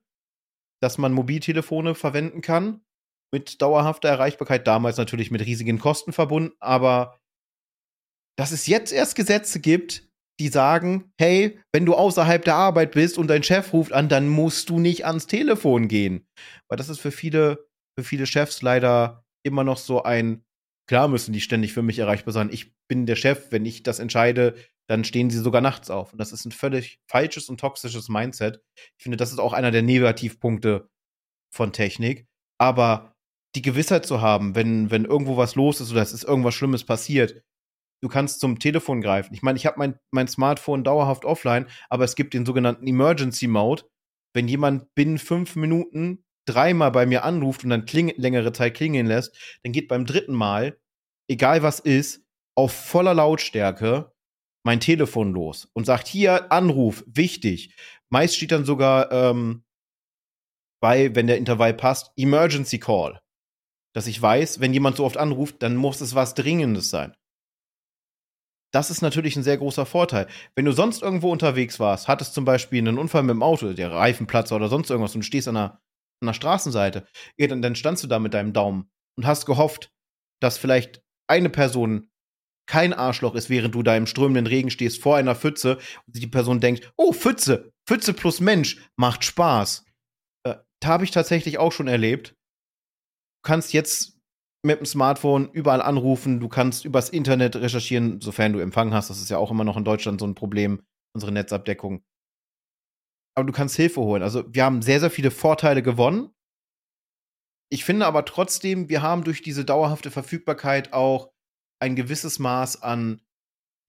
dass man Mobiltelefone verwenden kann mit dauerhafter Erreichbarkeit. Damals natürlich mit riesigen Kosten verbunden, aber dass es jetzt erst Gesetze gibt, die sagen, hey, wenn du außerhalb der Arbeit bist und dein Chef ruft an, dann musst du nicht ans Telefon gehen. Weil das ist für viele, für viele Chefs leider immer noch so ein Klar müssen die ständig für mich erreichbar sein. Ich bin der Chef. Wenn ich das entscheide, dann stehen sie sogar nachts auf. Und das ist ein völlig falsches und toxisches Mindset. Ich finde, das ist auch einer der Negativpunkte von Technik. Aber die Gewissheit zu haben, wenn, wenn irgendwo was los ist oder es ist irgendwas Schlimmes passiert, du kannst zum Telefon greifen. Ich meine, ich habe mein, mein Smartphone dauerhaft offline, aber es gibt den sogenannten Emergency Mode. Wenn jemand binnen fünf Minuten dreimal bei mir anruft und dann kling längere Zeit klingeln lässt, dann geht beim dritten Mal, egal was ist, auf voller Lautstärke mein Telefon los und sagt hier Anruf, wichtig. Meist steht dann sogar ähm, bei, wenn der Intervall passt, Emergency Call. Dass ich weiß, wenn jemand so oft anruft, dann muss es was Dringendes sein. Das ist natürlich ein sehr großer Vorteil. Wenn du sonst irgendwo unterwegs warst, hattest zum Beispiel einen Unfall mit dem Auto, der Reifenplatzer oder sonst irgendwas und stehst an der, an der Straßenseite, ja, dann, dann standst du da mit deinem Daumen und hast gehofft, dass vielleicht eine Person kein Arschloch ist, während du da im strömenden Regen stehst vor einer Pfütze und die Person denkt, oh, Pfütze, Pfütze plus Mensch, macht Spaß. Äh, habe ich tatsächlich auch schon erlebt. Du kannst jetzt mit dem Smartphone überall anrufen, du kannst übers Internet recherchieren, sofern du Empfang hast. Das ist ja auch immer noch in Deutschland so ein Problem, unsere Netzabdeckung. Aber du kannst Hilfe holen. Also wir haben sehr, sehr viele Vorteile gewonnen. Ich finde aber trotzdem, wir haben durch diese dauerhafte Verfügbarkeit auch ein gewisses Maß an,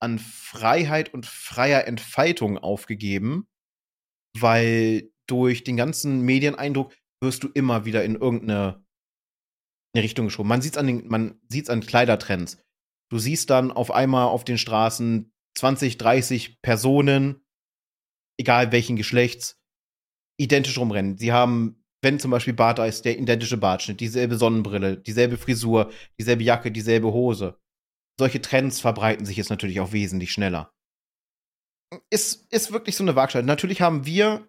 an Freiheit und freier Entfaltung aufgegeben, weil durch den ganzen Medieneindruck wirst du immer wieder in irgendeine eine Richtung geschoben. Man sieht es an an Kleidertrends. Du siehst dann auf einmal auf den Straßen 20, 30 Personen, egal welchen Geschlechts, identisch rumrennen. Sie haben, wenn zum Beispiel Bart ist, der identische Bartschnitt, dieselbe Sonnenbrille, dieselbe Frisur, dieselbe Jacke, dieselbe Hose. Solche Trends verbreiten sich jetzt natürlich auch wesentlich schneller. Ist, ist wirklich so eine Waagschale. Natürlich haben wir,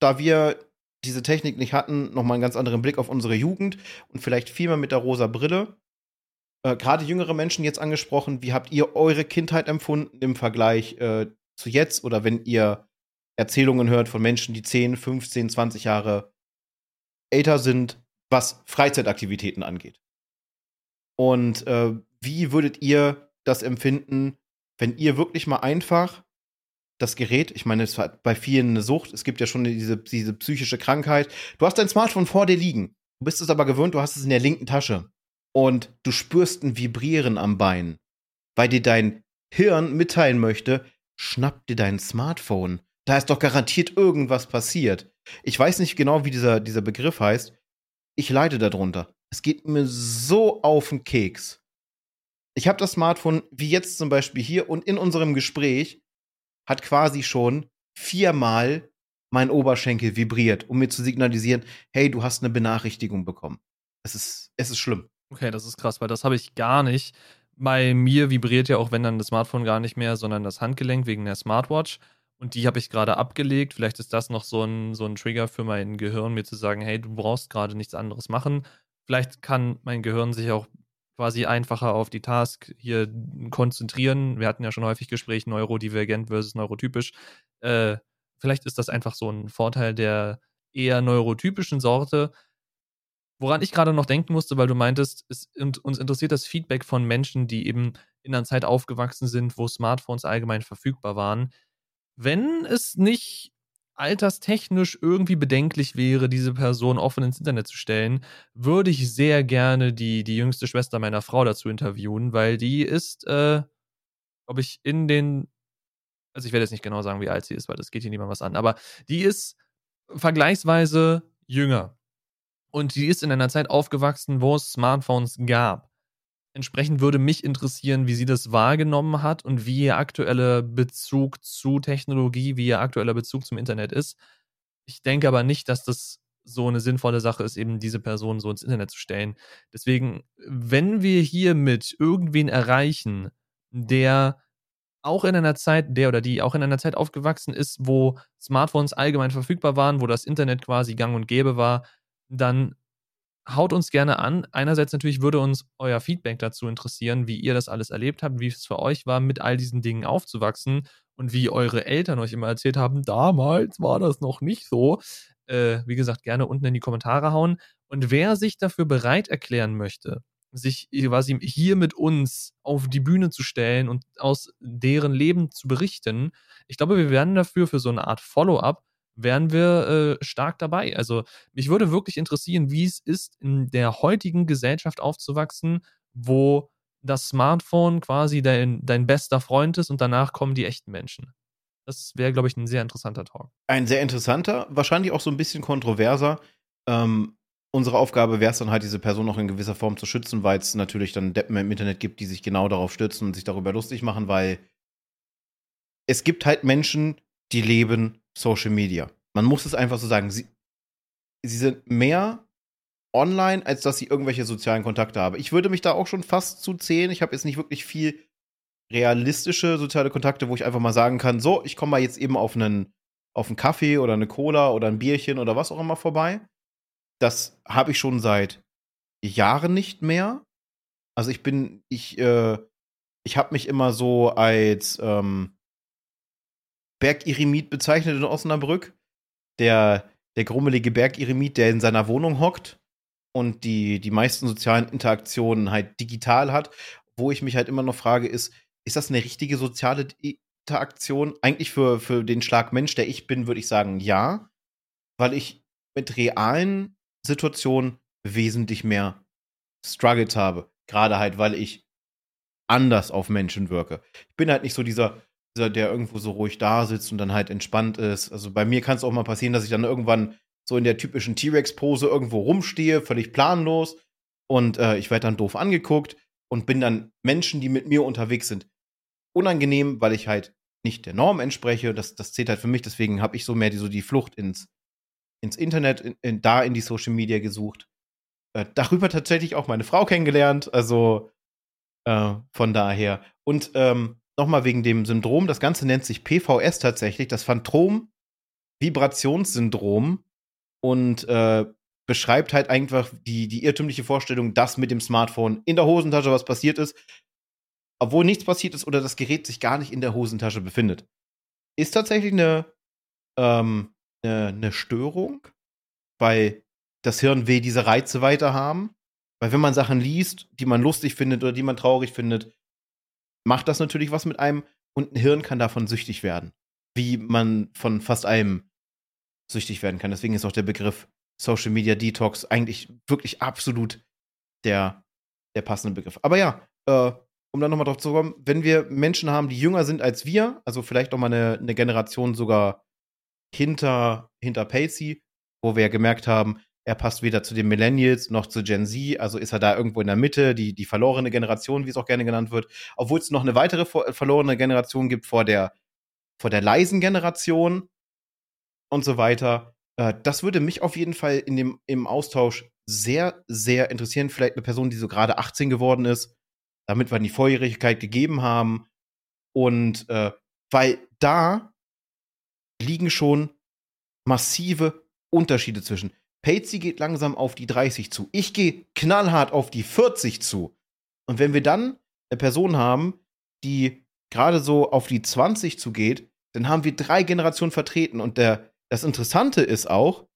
da wir diese Technik nicht hatten, nochmal einen ganz anderen Blick auf unsere Jugend und vielleicht viel mehr mit der rosa Brille. Äh, Gerade jüngere Menschen jetzt angesprochen, wie habt ihr eure Kindheit empfunden im Vergleich äh, zu jetzt oder wenn ihr Erzählungen hört von Menschen, die 10, 15, 20 Jahre älter sind, was Freizeitaktivitäten angeht? Und äh, wie würdet ihr das empfinden, wenn ihr wirklich mal einfach das Gerät, ich meine, es hat bei vielen eine Sucht, es gibt ja schon diese, diese psychische Krankheit. Du hast dein Smartphone vor dir liegen. Du bist es aber gewöhnt, du hast es in der linken Tasche. Und du spürst ein Vibrieren am Bein, weil dir dein Hirn mitteilen möchte, schnapp dir dein Smartphone. Da ist doch garantiert irgendwas passiert. Ich weiß nicht genau, wie dieser, dieser Begriff heißt. Ich leide darunter. Es geht mir so auf den Keks. Ich habe das Smartphone, wie jetzt zum Beispiel hier und in unserem Gespräch, hat quasi schon viermal mein Oberschenkel vibriert, um mir zu signalisieren, hey, du hast eine Benachrichtigung bekommen. Es ist, es ist schlimm. Okay, das ist krass, weil das habe ich gar nicht. Bei mir vibriert ja auch, wenn dann das Smartphone gar nicht mehr, sondern das Handgelenk wegen der Smartwatch. Und die habe ich gerade abgelegt. Vielleicht ist das noch so ein, so ein Trigger für mein Gehirn, mir zu sagen, hey, du brauchst gerade nichts anderes machen. Vielleicht kann mein Gehirn sich auch quasi einfacher auf die Task hier konzentrieren. Wir hatten ja schon häufig Gespräche, neurodivergent versus neurotypisch. Äh, vielleicht ist das einfach so ein Vorteil der eher neurotypischen Sorte. Woran ich gerade noch denken musste, weil du meintest, es, uns interessiert das Feedback von Menschen, die eben in einer Zeit aufgewachsen sind, wo Smartphones allgemein verfügbar waren. Wenn es nicht alterstechnisch irgendwie bedenklich wäre, diese Person offen ins Internet zu stellen, würde ich sehr gerne die, die jüngste Schwester meiner Frau dazu interviewen, weil die ist, äh, glaube ich, in den, also ich werde jetzt nicht genau sagen, wie alt sie ist, weil das geht hier niemand was an, aber die ist vergleichsweise jünger. Und die ist in einer Zeit aufgewachsen, wo es Smartphones gab. Entsprechend würde mich interessieren, wie sie das wahrgenommen hat und wie ihr aktueller Bezug zu Technologie, wie ihr aktueller Bezug zum Internet ist. Ich denke aber nicht, dass das so eine sinnvolle Sache ist, eben diese Person so ins Internet zu stellen. Deswegen, wenn wir hiermit irgendwen erreichen, der auch in einer Zeit, der oder die auch in einer Zeit aufgewachsen ist, wo Smartphones allgemein verfügbar waren, wo das Internet quasi gang und gäbe war, dann haut uns gerne an. Einerseits natürlich würde uns euer Feedback dazu interessieren, wie ihr das alles erlebt habt, wie es für euch war, mit all diesen Dingen aufzuwachsen und wie eure Eltern euch immer erzählt haben, damals war das noch nicht so. Äh, wie gesagt, gerne unten in die Kommentare hauen. Und wer sich dafür bereit erklären möchte, sich quasi hier mit uns auf die Bühne zu stellen und aus deren Leben zu berichten, ich glaube, wir werden dafür für so eine Art Follow-up wären wir äh, stark dabei. Also mich würde wirklich interessieren, wie es ist, in der heutigen Gesellschaft aufzuwachsen, wo das Smartphone quasi dein, dein bester Freund ist und danach kommen die echten Menschen. Das wäre, glaube ich, ein sehr interessanter Talk. Ein sehr interessanter, wahrscheinlich auch so ein bisschen kontroverser. Ähm, unsere Aufgabe wäre es dann halt, diese Person noch in gewisser Form zu schützen, weil es natürlich dann Deppen im Internet gibt, die sich genau darauf stürzen und sich darüber lustig machen, weil es gibt halt Menschen, die leben Social Media. Man muss es einfach so sagen. Sie, sie sind mehr online, als dass sie irgendwelche sozialen Kontakte haben. Ich würde mich da auch schon fast zu zählen. Ich habe jetzt nicht wirklich viel realistische soziale Kontakte, wo ich einfach mal sagen kann, so, ich komme mal jetzt eben auf einen, auf einen Kaffee oder eine Cola oder ein Bierchen oder was auch immer vorbei. Das habe ich schon seit Jahren nicht mehr. Also ich bin, ich, äh, ich habe mich immer so als ähm, Bergiremit bezeichnet in Osnabrück. Der, der grummelige Bergiremit, der in seiner Wohnung hockt und die, die meisten sozialen Interaktionen halt digital hat. Wo ich mich halt immer noch frage, ist, ist das eine richtige soziale Interaktion? Eigentlich für, für den Schlag Mensch, der ich bin, würde ich sagen, ja. Weil ich mit realen Situationen wesentlich mehr Struggles habe. Gerade halt, weil ich anders auf Menschen wirke. Ich bin halt nicht so dieser, dieser, der irgendwo so ruhig da sitzt und dann halt entspannt ist. Also bei mir kann es auch mal passieren, dass ich dann irgendwann so in der typischen T-Rex-Pose irgendwo rumstehe, völlig planlos. Und äh, ich werde dann doof angeguckt und bin dann Menschen, die mit mir unterwegs sind, unangenehm, weil ich halt nicht der Norm entspreche. Das, das zählt halt für mich. Deswegen habe ich so mehr die, so die Flucht ins, ins Internet, in, in, da in die Social Media gesucht. Äh, darüber tatsächlich auch meine Frau kennengelernt. Also äh, von daher. Und ähm, nochmal wegen dem Syndrom. Das Ganze nennt sich PVS tatsächlich, das Phantom-Vibrationssyndrom. Und äh, beschreibt halt einfach die, die irrtümliche Vorstellung, dass mit dem Smartphone in der Hosentasche was passiert ist, obwohl nichts passiert ist oder das Gerät sich gar nicht in der Hosentasche befindet. Ist tatsächlich eine, ähm, eine, eine Störung, weil das Hirn will diese Reize weiter haben. Weil wenn man Sachen liest, die man lustig findet oder die man traurig findet, macht das natürlich was mit einem und ein Hirn kann davon süchtig werden. Wie man von fast allem süchtig werden kann. Deswegen ist auch der Begriff Social Media Detox eigentlich wirklich absolut der, der passende Begriff. Aber ja, äh, um dann nochmal drauf zu kommen, wenn wir Menschen haben, die jünger sind als wir, also vielleicht auch mal eine, eine Generation sogar hinter, hinter Pacey, wo wir gemerkt haben, er passt weder zu den Millennials noch zu Gen Z, also ist er da irgendwo in der Mitte, die, die verlorene Generation, wie es auch gerne genannt wird, obwohl es noch eine weitere verlorene Generation gibt vor der, vor der leisen Generation und so weiter. Äh, das würde mich auf jeden Fall in dem, im Austausch sehr, sehr interessieren. Vielleicht eine Person, die so gerade 18 geworden ist, damit wir die Volljährigkeit gegeben haben. Und äh, weil da liegen schon massive Unterschiede zwischen. Patsy geht langsam auf die 30 zu. Ich gehe knallhart auf die 40 zu. Und wenn wir dann eine Person haben, die gerade so auf die 20 zugeht, dann haben wir drei Generationen vertreten. Und der, das Interessante ist auch,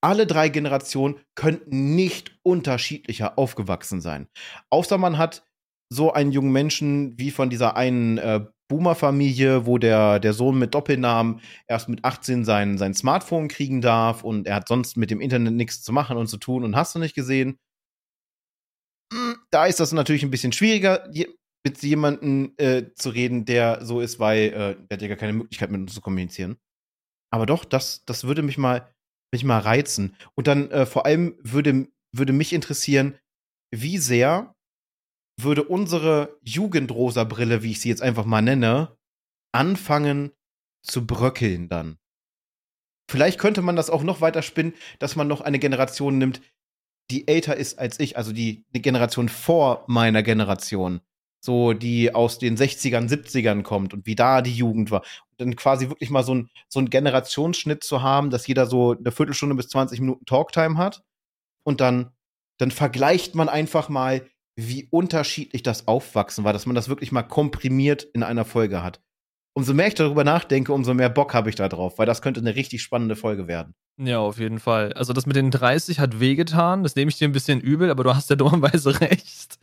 alle drei Generationen könnten nicht unterschiedlicher aufgewachsen sein. Außer man hat so einen jungen Menschen wie von dieser einen äh, Boomer-Familie, wo der, der Sohn mit Doppelnamen erst mit 18 sein, sein Smartphone kriegen darf und er hat sonst mit dem Internet nichts zu machen und zu tun und hast du nicht gesehen. Hm, da ist das natürlich ein bisschen schwieriger, mit jemandem äh, zu reden, der so ist, weil äh, der hat ja gar keine Möglichkeit mit uns zu kommunizieren. Aber doch, das, das würde mich mal, mich mal reizen. Und dann äh, vor allem würde, würde mich interessieren, wie sehr würde unsere Jugendrosa-Brille, wie ich sie jetzt einfach mal nenne, anfangen zu bröckeln dann. Vielleicht könnte man das auch noch weiter spinnen, dass man noch eine Generation nimmt, die älter ist als ich, also die, Generation vor meiner Generation so die aus den 60ern, 70ern kommt und wie da die Jugend war. Und dann quasi wirklich mal so ein, so ein Generationsschnitt zu haben, dass jeder so eine Viertelstunde bis 20 Minuten Talktime hat. Und dann, dann vergleicht man einfach mal, wie unterschiedlich das Aufwachsen war, dass man das wirklich mal komprimiert in einer Folge hat umso mehr ich darüber nachdenke, umso mehr Bock habe ich da drauf, weil das könnte eine richtig spannende Folge werden. Ja, auf jeden Fall. Also das mit den 30 hat wehgetan, das nehme ich dir ein bisschen übel, aber du hast ja dummerweise recht.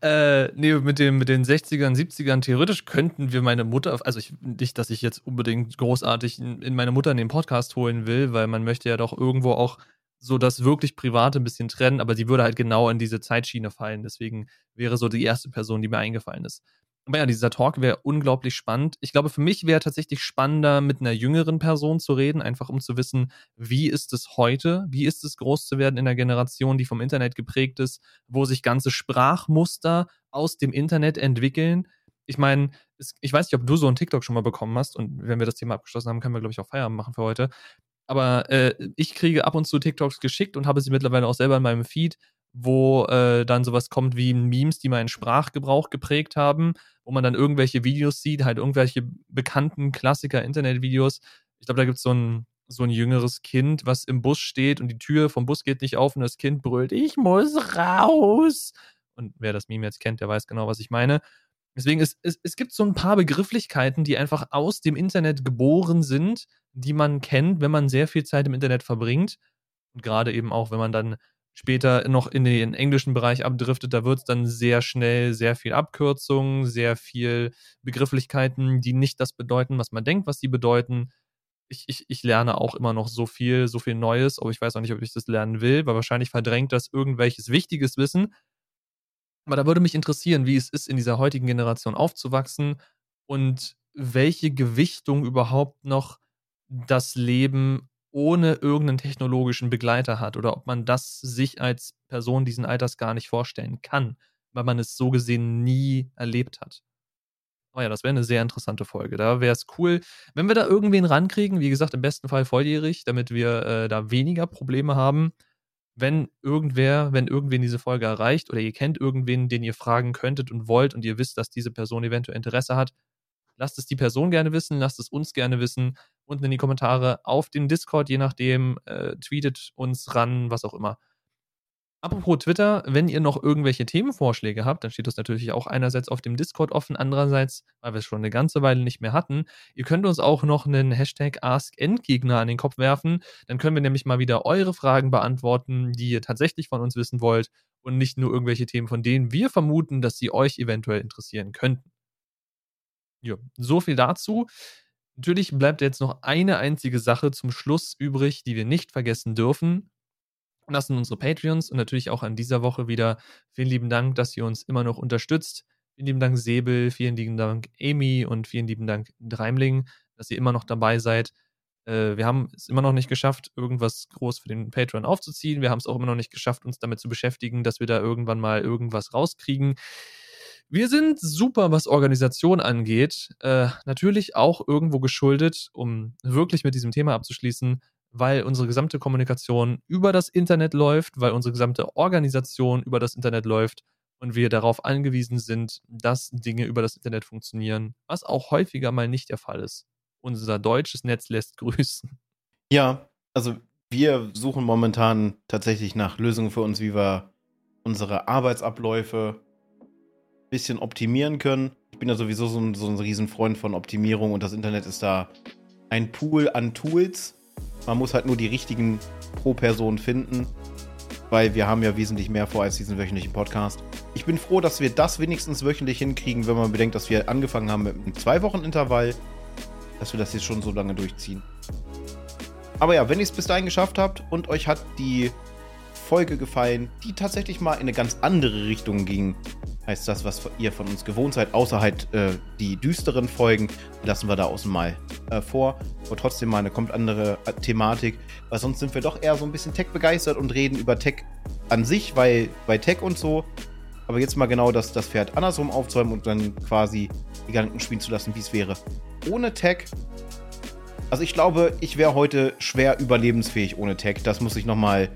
Äh, nee, mit, dem, mit den 60ern, 70ern, theoretisch könnten wir meine Mutter, also ich, nicht, dass ich jetzt unbedingt großartig in, in meine Mutter in den Podcast holen will, weil man möchte ja doch irgendwo auch so das wirklich Private ein bisschen trennen, aber sie würde halt genau in diese Zeitschiene fallen. Deswegen wäre so die erste Person, die mir eingefallen ist. Aber ja, dieser Talk wäre unglaublich spannend. Ich glaube, für mich wäre tatsächlich spannender, mit einer jüngeren Person zu reden, einfach um zu wissen, wie ist es heute? Wie ist es groß zu werden in einer Generation, die vom Internet geprägt ist, wo sich ganze Sprachmuster aus dem Internet entwickeln? Ich meine, ich weiß nicht, ob du so einen TikTok schon mal bekommen hast und wenn wir das Thema abgeschlossen haben, können wir, glaube ich, auch Feierabend machen für heute. Aber äh, ich kriege ab und zu TikToks geschickt und habe sie mittlerweile auch selber in meinem Feed, wo äh, dann sowas kommt wie Memes, die meinen Sprachgebrauch geprägt haben, wo man dann irgendwelche Videos sieht, halt irgendwelche bekannten Klassiker-Internet-Videos. Ich glaube, da gibt es so ein, so ein jüngeres Kind, was im Bus steht und die Tür vom Bus geht nicht auf und das Kind brüllt, ich muss raus. Und wer das Meme jetzt kennt, der weiß genau, was ich meine. Deswegen, ist, es, es gibt so ein paar Begrifflichkeiten, die einfach aus dem Internet geboren sind, die man kennt, wenn man sehr viel Zeit im Internet verbringt. Und gerade eben auch, wenn man dann später noch in den englischen Bereich abdriftet, da wird es dann sehr schnell sehr viel Abkürzungen, sehr viel Begrifflichkeiten, die nicht das bedeuten, was man denkt, was sie bedeuten. Ich, ich, ich lerne auch immer noch so viel, so viel Neues, aber ich weiß auch nicht, ob ich das lernen will, weil wahrscheinlich verdrängt das irgendwelches wichtiges Wissen. Aber da würde mich interessieren, wie es ist, in dieser heutigen Generation aufzuwachsen und welche Gewichtung überhaupt noch das Leben ohne irgendeinen technologischen Begleiter hat oder ob man das sich als Person diesen Alters gar nicht vorstellen kann, weil man es so gesehen nie erlebt hat. Oh ja, das wäre eine sehr interessante Folge. Da wäre es cool, wenn wir da irgendwen rankriegen, wie gesagt, im besten Fall volljährig, damit wir äh, da weniger Probleme haben. Wenn irgendwer, wenn irgendwen diese Folge erreicht oder ihr kennt irgendwen, den ihr fragen könntet und wollt und ihr wisst, dass diese Person eventuell Interesse hat, lasst es die Person gerne wissen, lasst es uns gerne wissen unten in die Kommentare auf den Discord, je nachdem, äh, tweetet uns ran, was auch immer. Apropos Twitter, wenn ihr noch irgendwelche Themenvorschläge habt, dann steht das natürlich auch einerseits auf dem Discord offen, andererseits, weil wir es schon eine ganze Weile nicht mehr hatten, ihr könnt uns auch noch einen Hashtag AskEndgegner an den Kopf werfen, dann können wir nämlich mal wieder eure Fragen beantworten, die ihr tatsächlich von uns wissen wollt und nicht nur irgendwelche Themen, von denen wir vermuten, dass sie euch eventuell interessieren könnten. Ja, so viel dazu. Natürlich bleibt jetzt noch eine einzige Sache zum Schluss übrig, die wir nicht vergessen dürfen. Und das sind unsere Patreons und natürlich auch an dieser Woche wieder vielen lieben Dank, dass ihr uns immer noch unterstützt. Vielen lieben Dank Säbel, vielen lieben Dank Amy und vielen lieben Dank Dreimling, dass ihr immer noch dabei seid. Äh, wir haben es immer noch nicht geschafft, irgendwas groß für den Patreon aufzuziehen. Wir haben es auch immer noch nicht geschafft, uns damit zu beschäftigen, dass wir da irgendwann mal irgendwas rauskriegen. Wir sind super, was Organisation angeht. Äh, natürlich auch irgendwo geschuldet, um wirklich mit diesem Thema abzuschließen, weil unsere gesamte Kommunikation über das Internet läuft, weil unsere gesamte Organisation über das Internet läuft und wir darauf angewiesen sind, dass Dinge über das Internet funktionieren, was auch häufiger mal nicht der Fall ist. Unser deutsches Netz lässt grüßen. Ja, also wir suchen momentan tatsächlich nach Lösungen für uns, wie wir unsere Arbeitsabläufe bisschen optimieren können. Ich bin ja sowieso so ein, so ein Riesenfreund von Optimierung und das Internet ist da ein Pool an Tools. Man muss halt nur die richtigen pro Person finden, weil wir haben ja wesentlich mehr vor als diesen wöchentlichen Podcast. Ich bin froh, dass wir das wenigstens wöchentlich hinkriegen, wenn man bedenkt, dass wir angefangen haben mit einem Zwei-Wochen-Intervall, dass wir das jetzt schon so lange durchziehen. Aber ja, wenn ihr es bis dahin geschafft habt und euch hat die Folge gefallen, die tatsächlich mal in eine ganz andere Richtung ging, heißt das, was ihr von uns gewohnt seid, außer halt äh, die düsteren Folgen, lassen wir da außen mal äh, vor. Aber trotzdem mal eine kommt andere äh, Thematik, weil sonst sind wir doch eher so ein bisschen Tech begeistert und reden über Tech an sich, weil bei Tech und so. Aber jetzt mal genau das, das Pferd andersrum aufzäumen und dann quasi die Gedanken spielen zu lassen, wie es wäre. Ohne Tech. Also ich glaube, ich wäre heute schwer überlebensfähig ohne Tech. Das muss ich nochmal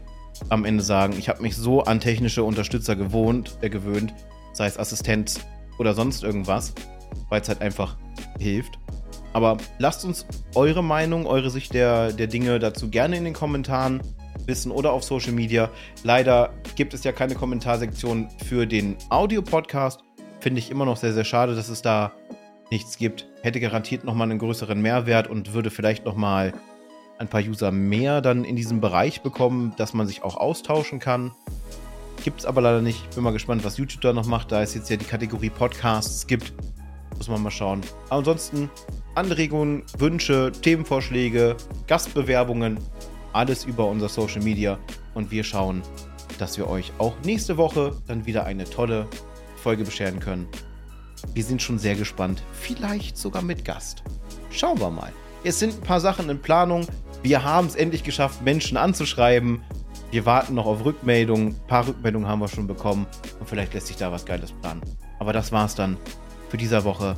am Ende sagen. Ich habe mich so an technische Unterstützer gewohnt, äh, gewöhnt, sei es Assistenz oder sonst irgendwas, weil es halt einfach hilft. Aber lasst uns eure Meinung, eure Sicht der, der Dinge dazu gerne in den Kommentaren wissen oder auf Social Media. Leider gibt es ja keine Kommentarsektion für den Audio-Podcast. Finde ich immer noch sehr, sehr schade, dass es da nichts gibt. Hätte garantiert nochmal einen größeren Mehrwert und würde vielleicht nochmal ein paar User mehr dann in diesem Bereich bekommen, dass man sich auch austauschen kann. Gibt es aber leider nicht. Bin mal gespannt, was YouTube da noch macht, da es jetzt ja die Kategorie Podcasts gibt. Muss man mal schauen. Aber ansonsten Anregungen, Wünsche, Themenvorschläge, Gastbewerbungen, alles über unser Social Media. Und wir schauen, dass wir euch auch nächste Woche dann wieder eine tolle Folge bescheren können. Wir sind schon sehr gespannt. Vielleicht sogar mit Gast. Schauen wir mal. Es sind ein paar Sachen in Planung. Wir haben es endlich geschafft, Menschen anzuschreiben. Wir warten noch auf Rückmeldungen. Ein paar Rückmeldungen haben wir schon bekommen. Und vielleicht lässt sich da was Geiles planen. Aber das war's dann für diese Woche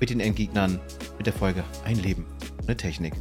mit den Endgegnern, mit der Folge Ein Leben, eine Technik.